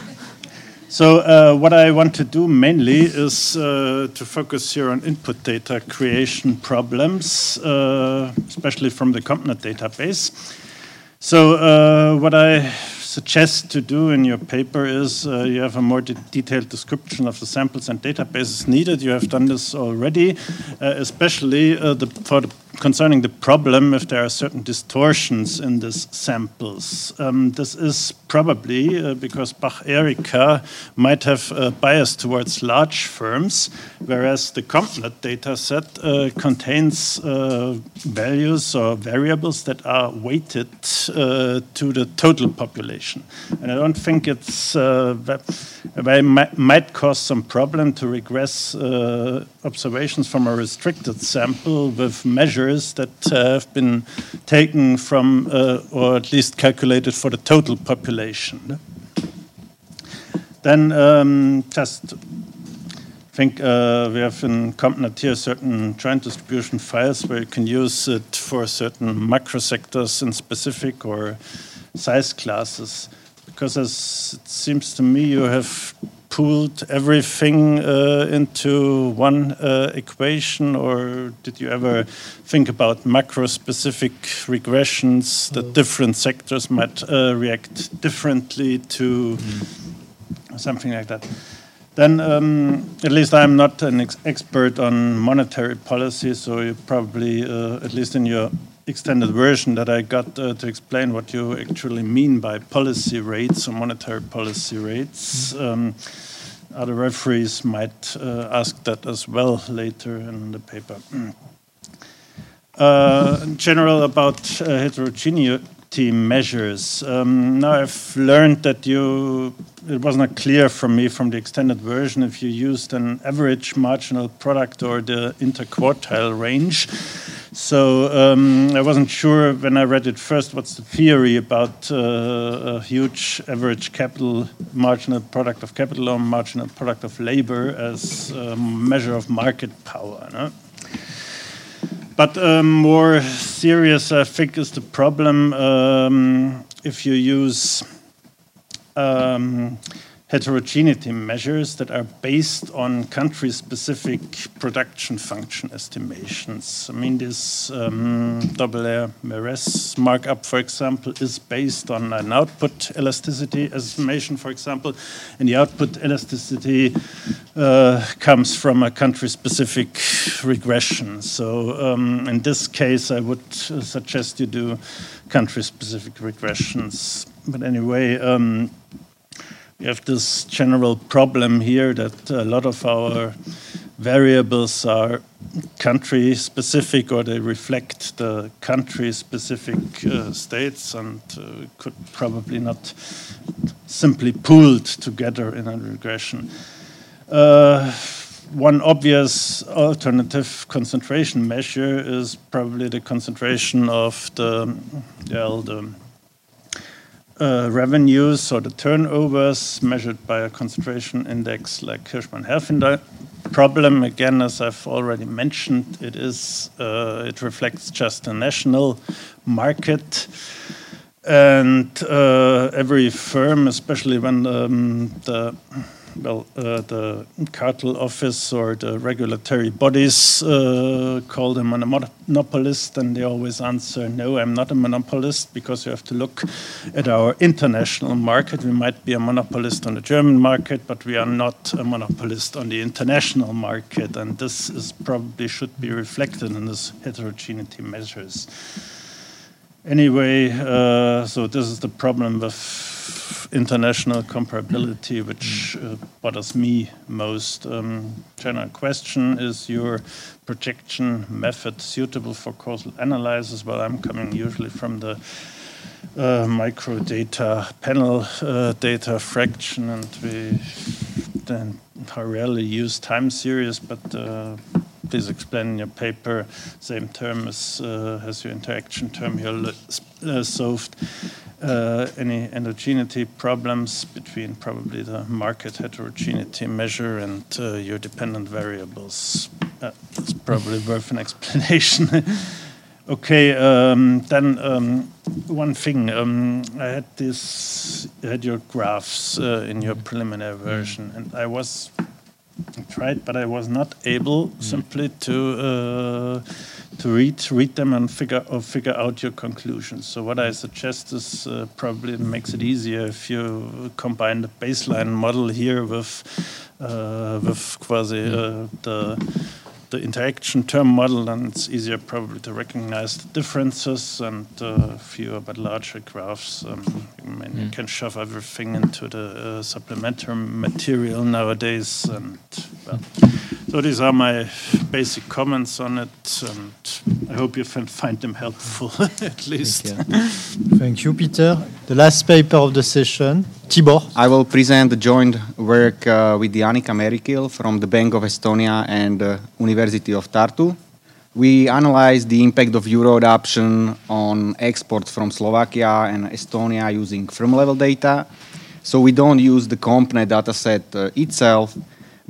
so uh, what I want to do mainly is uh, to focus here on input data creation problems, uh, especially from the CompNet database. So uh, what I suggest to do in your paper is uh, you have a more de detailed description of the samples and databases needed. You have done this already, uh, especially uh, the, for the concerning the problem if there are certain distortions in these samples. Um, this is probably uh, because Bach Erika might have a bias towards large firms, whereas the CompNet data set uh, contains values or variables that are weighted to the total population. And I don't think it's uh, it might cause some problem to regress uh, observations from a restricted sample with measures that have been taken from, uh, or at least calculated for the total population. Then um, just think uh, we have in CompNet here certain joint distribution files where you can use it for certain macro sectors in specific or size classes because as it seems to me you have pooled everything uh, into one uh, equation, or did you ever think about macro-specific regressions that mm. different sectors might uh, react differently to something like that? Then, um, at least I'm not an ex expert on monetary policy, so you probably, uh, at least in your extended version that I got uh, to explain what you actually mean by policy rates or monetary policy rates. Um, other referees might uh, ask that as well later in the paper. (clears throat) Uh, in general, about uh, measures. Um, now I've learned that you it was not clear for me from the extended version if you used an average marginal product or the interquartile range. So um, I wasn't sure when I read it first what's the theory about uh, a huge average capital marginal product of capital or marginal product of labor as a measure of market power. No? But um, more serious, I think, is the problem um, if you use um, heterogeneity measures that are based on country-specific production function estimations. I mean, this um, Dobeler-Merez markup, for example, is based on an output elasticity estimation, for example, and the output elasticity uh, comes from a country-specific regression. So um, in this case, I would uh, suggest you do country-specific regressions. But anyway, um, we have this general problem here that a lot of our variables are country specific or they reflect the country specific uh, states and uh, could probably not simply pooled together in a regression. Uh, one obvious alternative concentration measure is probably the concentration of the, well, the revenues or the turnovers measured by a concentration index like Hirschman-Herfindahl problem. Again, as I've already mentioned, it is uh, it reflects just a national market, and uh, every firm, especially when um, the well, uh, the cartel office or the regulatory bodies uh, call them a monopolist, and they always answer, "No, I'm not a monopolist," because you have to look at our international market. We might be a monopolist on the German market, but we are not a monopolist on the international market, and this is probably should be reflected in this heterogeneity measures. Anyway, uh, so this is the problem with international comparability, which uh, bothers me most. Um, general question is your projection method suitable for causal analysis? Well, I'm coming usually from the uh, micro data panel uh, data fraction, and we then rarely use time series, but uh, please explain in your paper same term as, uh, as your interaction term here uh, solved uh, any endogeneity problems between probably the market heterogeneity measure and uh, your dependent variables. Uh, that's probably worth an (laughs) explanation. (laughs) okay, um, then um, one thing. Um, I had this, I had your graphs uh, in your preliminary version, and I was tried, but I was not able mm. simply to uh, to read read them and figure or figure out your conclusions. So what I suggest is uh, probably makes it easier if you combine the baseline model here with uh, with quasi uh, the the interaction term model, then it's easier probably to recognize the differences and uh, fewer but larger graphs. Um, I mean, mm. You can shove everything into the uh, supplementary material nowadays. And well, so these are my basic comments on it, and I hope you find them helpful (laughs) at least. Thank you. Thank you, Peter. The last paper of the session. Tibor. I will present the joint work uh, with Jaanika Meriküll from the Bank of Estonia and uh, University of Tartu. We analyzed the impact of euro adoption on exports from Slovakia and Estonia using firm level data. So we don't use the CompNet dataset uh, itself,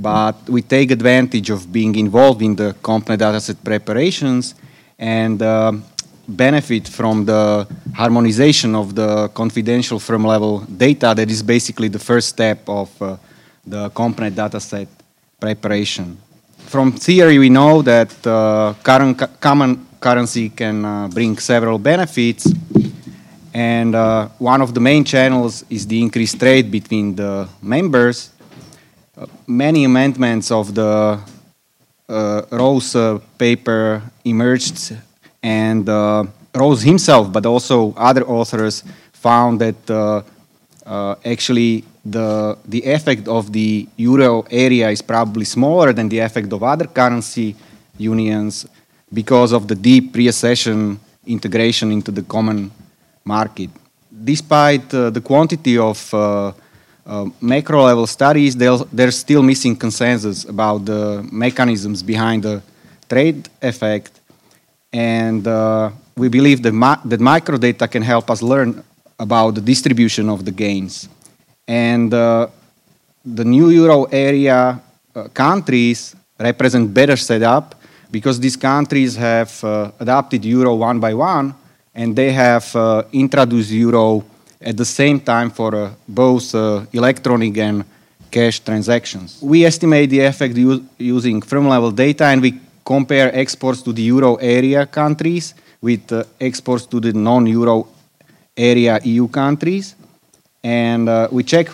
but we take advantage of being involved in the CompNet dataset preparations and uh, benefit from the harmonization of the confidential firm level data that is basically the first step of uh, the CompNet dataset preparation. From theory, we know that uh, current common currency can uh, bring several benefits, and uh, one of the main channels is the increased trade between the members. Uh, many amendments of the uh, Rose paper emerged and uh, Rose himself, but also other authors, found that uh, uh, actually the the effect of the euro area is probably smaller than the effect of other currency unions because of the deep pre-accession integration into the common market. Despite uh, the quantity of uh, macro level studies, there's still missing consensus about the mechanisms behind the trade effect. And uh, we believe that, mi- that microdata can help us learn about the distribution of the gains. And uh, the new euro area uh, countries represent better setup because these countries have uh, adopted euro one by one and they have uh, introduced euro at the same time for uh, both uh, electronic and cash transactions. We estimate the effect using firm level data and we compare exports to the euro area countries with uh, exports to the non euro area EU countries. And uh, we check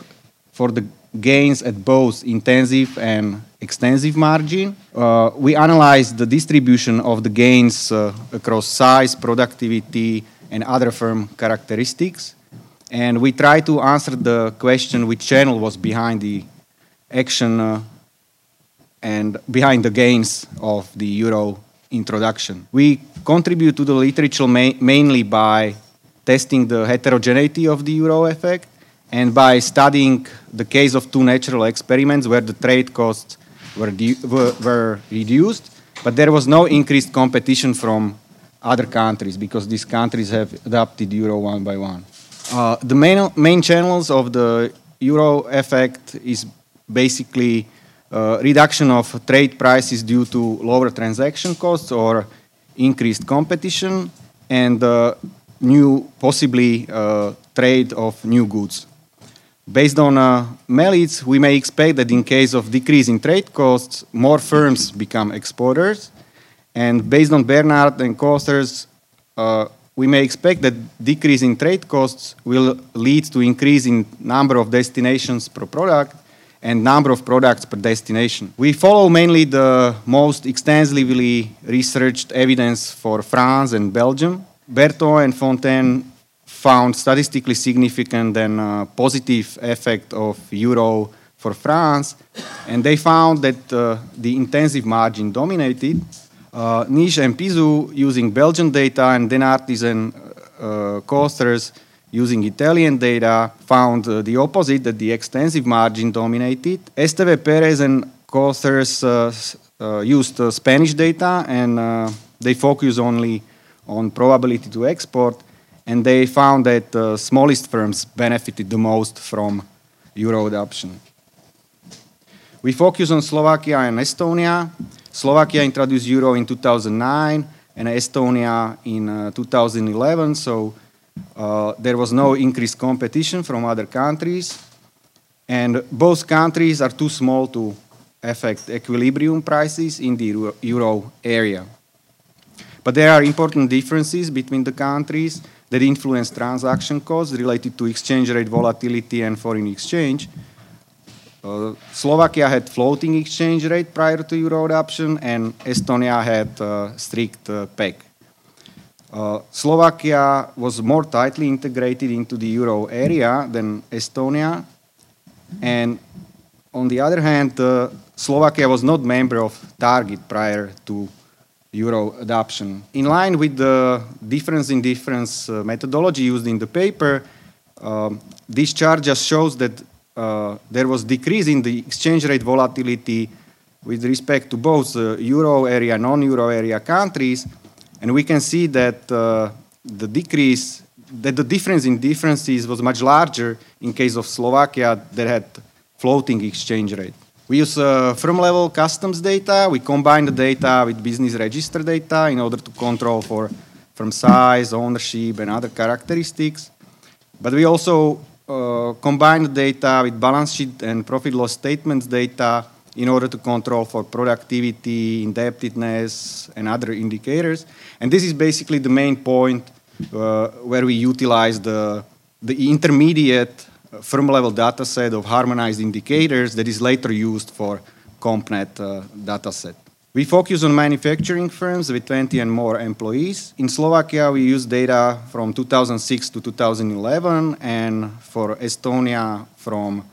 for the gains at both intensive and extensive margin. Uh, we analyze the distribution of the gains uh, across size, productivity, and other firm characteristics. And we try to answer the question which channel was behind the action uh, and behind the gains of the euro introduction. We contribute to the literature ma mainly by testing the heterogeneity of the euro effect and by studying the case of two natural experiments where the trade costs were, were, were reduced, but there was no increased competition from other countries because these countries have adopted euro one by one. Uh, the main, main channels of the euro effect is basically uh, reduction of trade prices due to lower transaction costs or increased competition and uh, new possibly uh, trade of new goods. Based on uh, we may expect that in case of decreasing trade costs, more firms become exporters. And based on Bernard and Koesters, uh, we may expect that decrease in trade costs will lead to increase in number of destinations per product and number of products per destination. We follow mainly the most extensively researched evidence for France and Belgium. Berthou and Fontagné found statistically significant and uh, positive effect of euro for France, and they found that uh, the intensive margin dominated. Uh, Nitsch and Pisu using Belgian data and De Nardis and uh, Koesters using Italian data found uh, the opposite, that the extensive margin dominated. Esteve Perez and Koesters uh, uh, used uh, Spanish data and they focus only on probability to export and they found that the smallest firms benefited the most from euro adoption. We focus on Slovakia and Estonia. Slovakia introduced euro in 2009 and Estonia in uh, 2011, so uh, there was no increased competition from other countries. And both countries are too small to affect equilibrium prices in the euro area. But there are important differences between the countries that influence transaction costs related to exchange rate volatility and foreign exchange. Uh, Slovakia had floating exchange rate prior to euro adoption, and Estonia had uh, strict uh, peg. Uh, Slovakia was more tightly integrated into the euro area than Estonia, and on the other hand, uh, Slovakia was not member of Target prior to euro adoption. In line with the difference in difference methodology used in the paper, um, this chart just shows that uh, there was decrease in the exchange rate volatility with respect to both uh, euro area, and non-euro area countries, and we can see that uh, the decrease, that the difference in differences was much larger in case of Slovakia that had floating exchange rate. We use uh, firm level customs data. We combine the data with business register data in order to control for firm size, ownership, and other characteristics. But we also uh, combine the data with balance sheet and profit loss statements data in order to control for productivity, indebtedness, and other indicators. And this is basically the main point uh, where we utilize the, the intermediate firm level data set of harmonized indicators that is later used for CompNet uh, data set. We focus on manufacturing firms with 20 and more employees. In Slovakia, we use data from 2006 to 2011, and for Estonia, from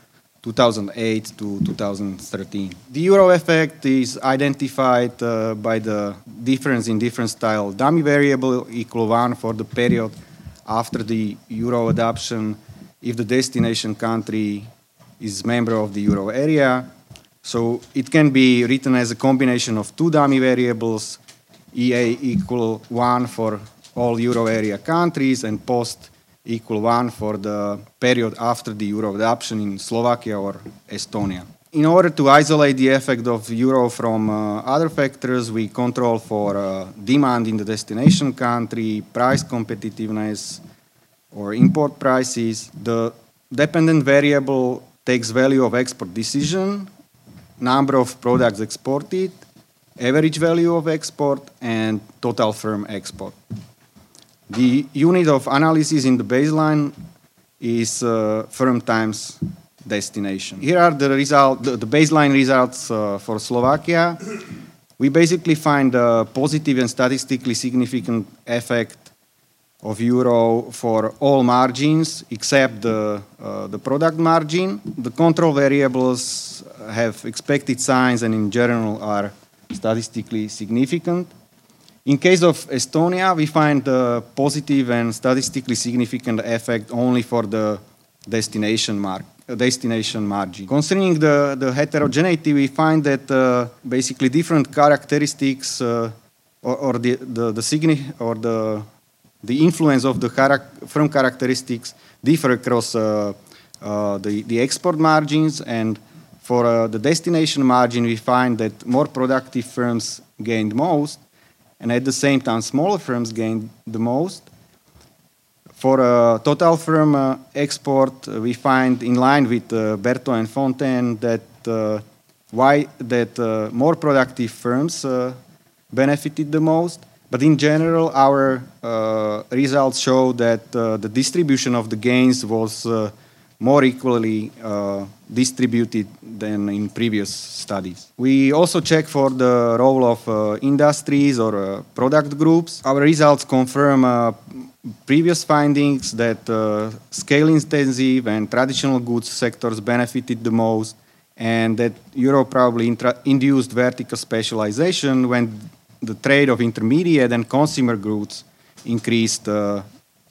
2008 to 2013. The euro effect is identified uh, by the difference in different style dummy variable equal one for the period after the euro adoption if the destination country is member of the euro area. So it can be written as a combination of two dummy variables, EA equal 1 for all euro area countries and post equal 1 for the period after the euro adoption in Slovakia or Estonia. In order to isolate the effect of euro from uh, other factors, we control for uh, demand in the destination country, price competitiveness, or import prices. The dependent variable takes value of export decision, number of products exported, average value of export, and total firm export. The unit of analysis in the baseline is uh, firm times destination. Here are the result, the, baseline results uh, for Slovakia. We basically find a positive and statistically significant effect of euro for all margins except the, uh, the product margin. The control variables have expected signs and in general are statistically significant. In case of Estonia, we find a positive and statistically significant effect only for the destination mark, destination margin. Concerning the, the heterogeneity, we find that uh, basically different characteristics uh, or, or, the, the, the signi- or the, the influence of the charac- firm characteristics differ across uh, uh, the, the export margins and for uh, the destination margin, we find that more productive firms gained most, and at the same time, smaller firms gained the most. For a total firm uh, export, uh, we find in line with uh, Berthou and Fontagné that uh, why that uh, more productive firms uh, benefited the most. But in general, our results show that the distribution of the gains was more equally uh, distributed than in previous studies. We also check for the role of uh, industries or uh, product groups. Our results confirm uh, previous findings that uh, scale intensive and traditional goods sectors benefited the most and that Europe probably induced vertical specialization when the trade of intermediate and consumer goods increased uh,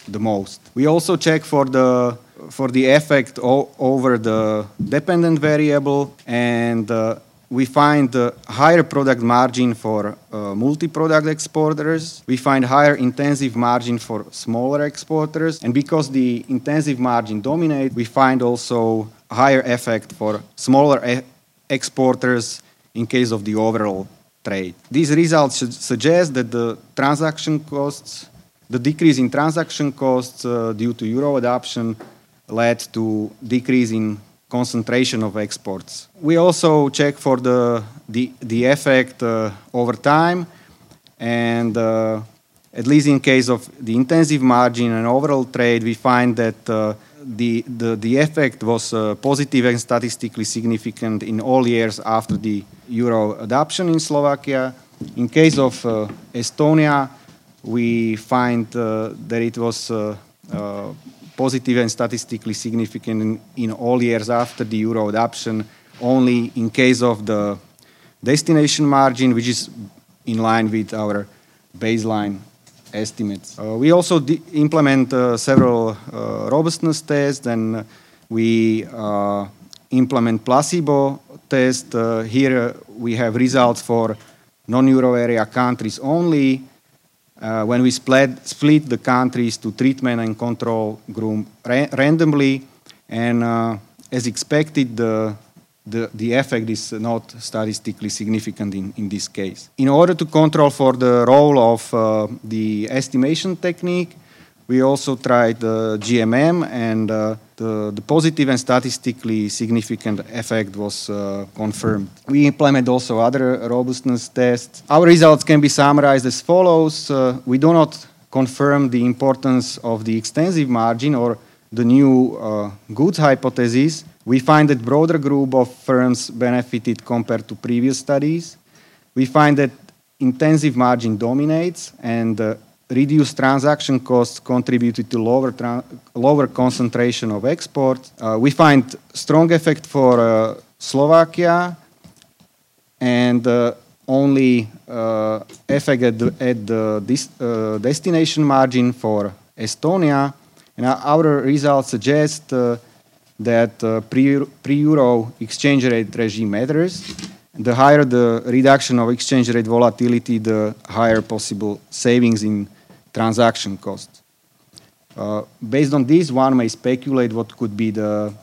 the most. We also check for the for the effect over the dependent variable and uh, we find higher product margin for uh, multi-product exporters. We find higher intensive margin for smaller exporters. And because the intensive margin dominates, we find also higher effect for smaller e exporters in case of the overall trade. These results suggest that the transaction costs, the decrease in transaction costs uh, due to euro adoption led to decrease in concentration of exports. We also check for the, the, the effect uh, over time and uh, at least in case of the intensive margin and overall trade, we find that uh, the, the, the effect was uh, positive and statistically significant in all years after the euro adoption in Slovakia. In case of uh, Estonia, we find uh, that it was positive and statistically significant in, in all years after the euro adoption, only in case of the destination margin, which is in line with our baseline estimates. Uh, we also implement uh, several uh, robustness tests, and we implement placebo test. Here we have results for non-euro area countries only, uh, when we split, split the countries to treatment and control group ra randomly, and uh, as expected, the, the, the effect is not statistically significant in, in this case. In order to control for the role of uh, the estimation technique, we also tried the GMM, and uh, the, the, positive and statistically significant effect was uh, confirmed. We implement also other robustness tests. Our results can be summarized as follows. Uh, we do not confirm the importance of the extensive margin or the new uh, goods hypothesis. We find that broader group of firms benefited compared to previous studies. We find that intensive margin dominates and uh, reduced transaction costs contributed to lower, lower concentration of exports. Uh, we find strong effect for uh, Slovakia and uh, only uh, effect at the, at the uh, destination margin for Estonia. And our results suggest uh, that uh, pre, pre-euro exchange rate regime matters. The higher the reduction of exchange rate volatility, the higher possible savings in transaction costs. Uh, based on this, one may speculate what could be the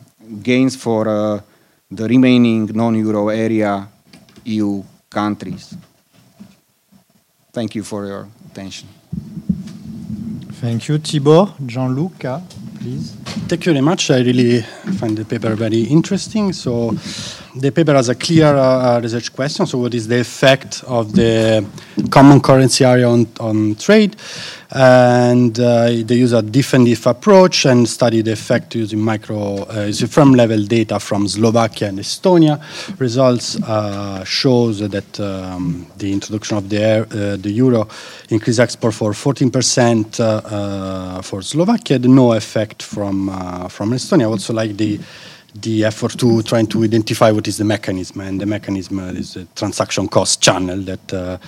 gains for the remaining non-euro area EU countries. Thank you for your attention. Thank you, Tibor. Gianluca, please. Thank you very much. I really find the paper very interesting. So, the paper has a clear uh, research question. So, what is the effect of the common currency area on, on trade? And uh, they use a diff approach and study the effect using micro uh, using firm level data from Slovakia and Estonia. Results uh, shows that um, the introduction of the, uh, the euro increased export for 14% uh, uh, for Slovakia, no effect from from Estonia. Also, like the the effort to trying to identify what is the mechanism, and the mechanism is a transaction cost channel that uh,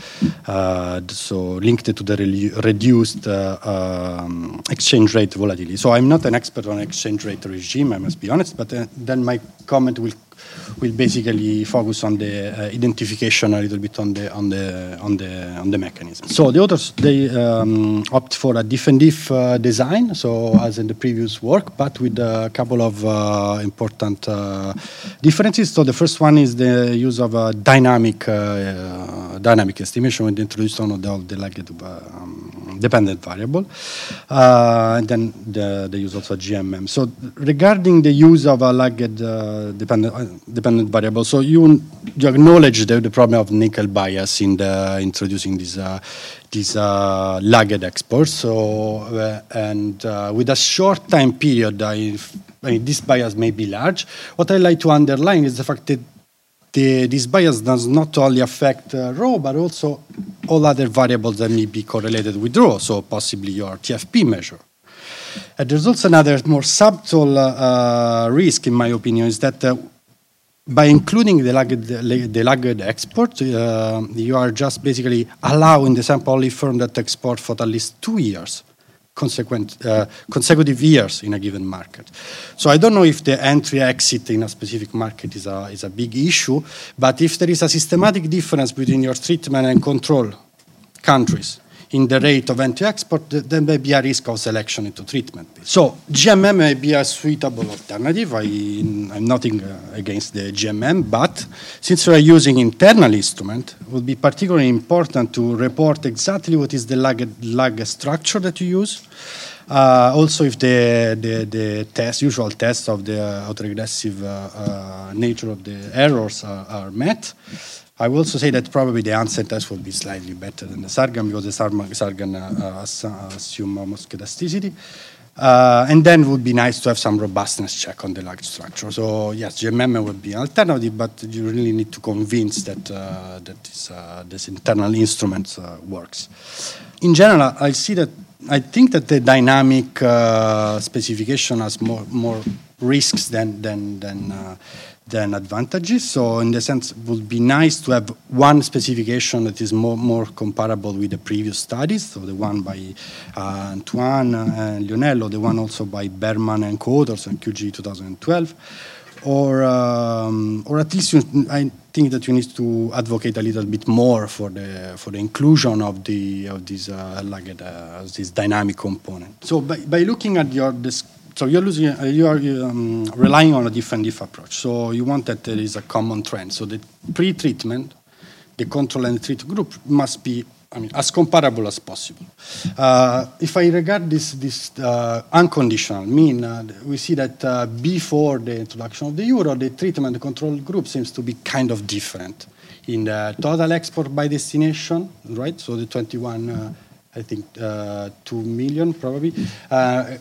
uh, so linked to the re reduced uh, um, exchange rate volatility. So I'm not an expert on exchange rate regime, I must be honest, but uh, then my comment will will basically focus on the uh, identification a little bit on the on the on the on the mechanism. So the authors they um, opt for a diff uh, design, so as in the previous work, but with a couple of uh, important uh, differences. So the first one is the use of a dynamic uh, dynamic estimation with the introduction of the, the lagged um, dependent variable, uh, and then the, the use also GMM. So regarding the use of a lagged dependent dependent variable. So you, you acknowledge the, the problem of Nickell bias in the introducing these uh, these uh, lagged exports. So uh, and uh, with a short time period, I, I mean, this bias may be large. What I like to underline is the fact that the, this bias does not only affect uh, but also all other variables that may be correlated with rho, so possibly your TFP measure. And there's also another more subtle uh, uh, risk, in my opinion, is that uh, by including the lagged, the lagged export, uh, you are just basically allowing the sample only firm that export for at least two years, consequent, uh, consecutive years in a given market. So I don't know if the entry exit in a specific market is a, is a big issue, but if there is a systematic difference between your treatment and control countries, in the rate of entry-export, there may be a risk of selection into treatment. So GMM may be a suitable alternative. I, am nothing uh, against the GMM, but since we are using internal instrument, it would be particularly important to report exactly what is the lag, lag structure that you use. Uh, also, if the, the, the, test, usual tests of the autoregressive uh, uh, nature of the errors are, are met. I will also say that probably the Hansen test will be slightly better than the Sargan because the Sargan uh, uh, assume homoscedasticity. Uh, and then it would be nice to have some robustness check on the lag structure. So yes, GMM would be an alternative, but you really need to convince that uh, that this, uh, this internal instrument uh, works. In general, I see that I think that the dynamic specification has more more risks than than than than advantages. So in the sense, it would be nice to have one specification that is more, more comparable with the previous studies, so the one by uh, Antoine and Lionel, or the one also by Berman and co-authors in QJE 2012. Or, um, or at least you, I think that you need to advocate a little bit more for the for the inclusion of the of this uh, like uh, this dynamic component. So by, by looking at your this so you're losing, uh, you are um, relying on a different diff approach. So you want that there is a common trend. So the pre-treatment, the control and the treat group must be, I mean, as comparable as possible. Uh, if I regard this, this uh, unconditional mean, uh, we see that uh, before the introduction of the euro, the treatment control group seems to be kind of different in the total export by destination, right? So the 21 uh, I think, uh, 2 million probably, uh,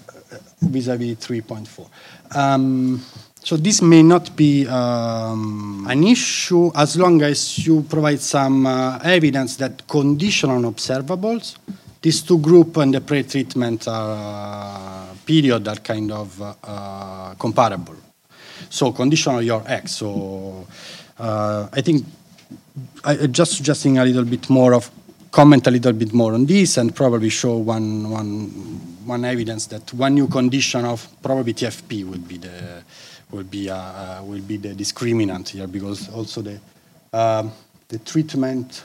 vis-à-vis 3.4. Um, so this may not be um, an issue as long as you provide some uh, evidence that conditional observables, these two groups and the pre-treatment uh, period are kind of uh, uh, comparable. So conditional your X. So I think I, just suggesting a little bit more of comment a little bit more on this and probably show one, one, one evidence that one new condition of probably TFP would be the, will be uh, uh, will be the discriminant here because also the um, the treatment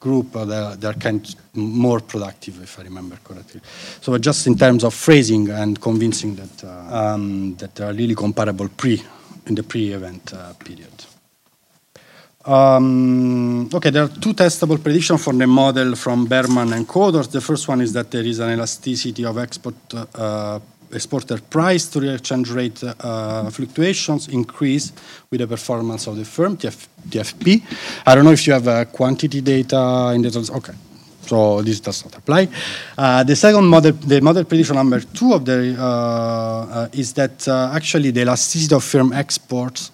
group uh, they're, they're kind more productive if I remember correctly. So just in terms of phrasing and convincing that uh, um, that they are really comparable pre in the pre-event uh, period. Um, okay, there are two testable predictions for the model from Berman and Codors. The first one is that there is an elasticity of export uh, exporter price to exchange rate uh, fluctuations increase with the performance of the firm, TF, TFP. I don't know if you have uh, quantity data in the okay. So this does not apply. Uh, the second model, the model prediction number two of the uh, uh, is that uh, actually the elasticity of firm exports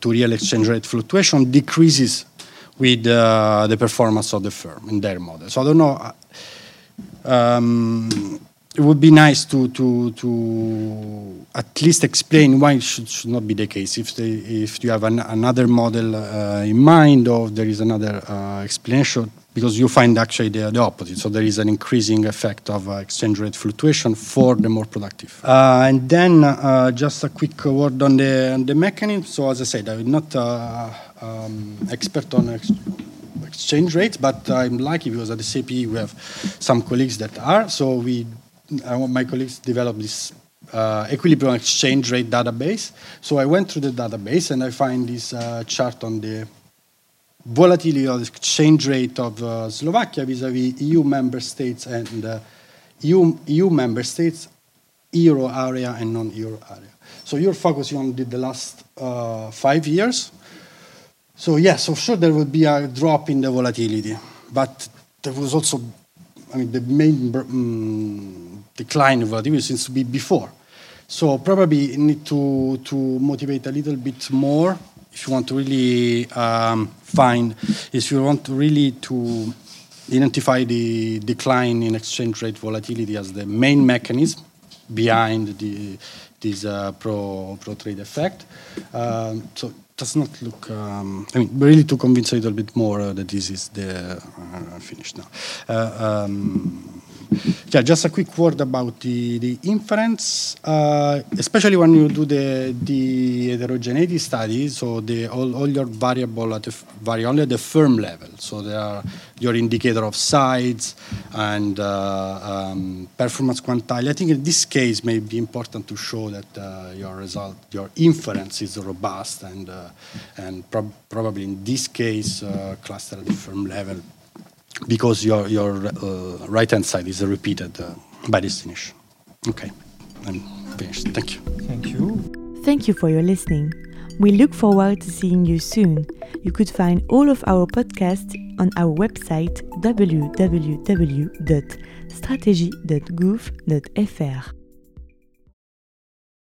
to real exchange rate fluctuation decreases with the performance of the firm in their model. So I don't know. Um, it would be nice to, to, to at least explain why it should, should not be the case. If, they, if you have an, another model uh, in mind or there is another uh, explanation, because you find actually the, the, opposite. So there is an increasing effect of uh, exchange rate fluctuation for the more productive. Uh, and then uh, just a quick word on the, on the mechanism. So as I said, I'm not uh, um, expert on ex exchange rates, but I'm lucky because at the CEPII we have some colleagues that are. So we my colleagues developed this uh, equilibrium exchange rate database. So I went through the database and I find this uh, chart on the volatility of the exchange rate of uh, Slovakia vis-à-vis -vis EU member states and EU, EU member states, euro area and non-euro area. So you're focusing on the, the last uh, five years. So yes, for sure there would be a drop in the volatility, but there was also, I mean, the main um, decline of volatility seems to be before. So probably need to, to motivate a little bit more if you want to really um, find, if you want to really to identify the decline in exchange rate volatility as the main mechanism behind the, this uh, pro, pro trade effect. Um, so it does not look, um, I mean, really to convince a little bit more uh, that this is the, uh, finished now. Uh, um, yeah, just a quick word about the, the inference, uh, especially when you do the, the heterogeneity study. So the, all, all your variable at the, vary only at the firm level. So they are your indicator of size and uh, um, performance quantile. I think in this case may be important to show that uh, your result, your inference is robust and, uh, and prob probably in this case uh, cluster at the firm level because your, your uh, right-hand side is repeated uh, by destination. Okay, I'm finished. Thank you. Thank you. Thank you for your listening. We look forward to seeing you soon. You could find all of our podcasts on our website www.strategie.gouv.fr.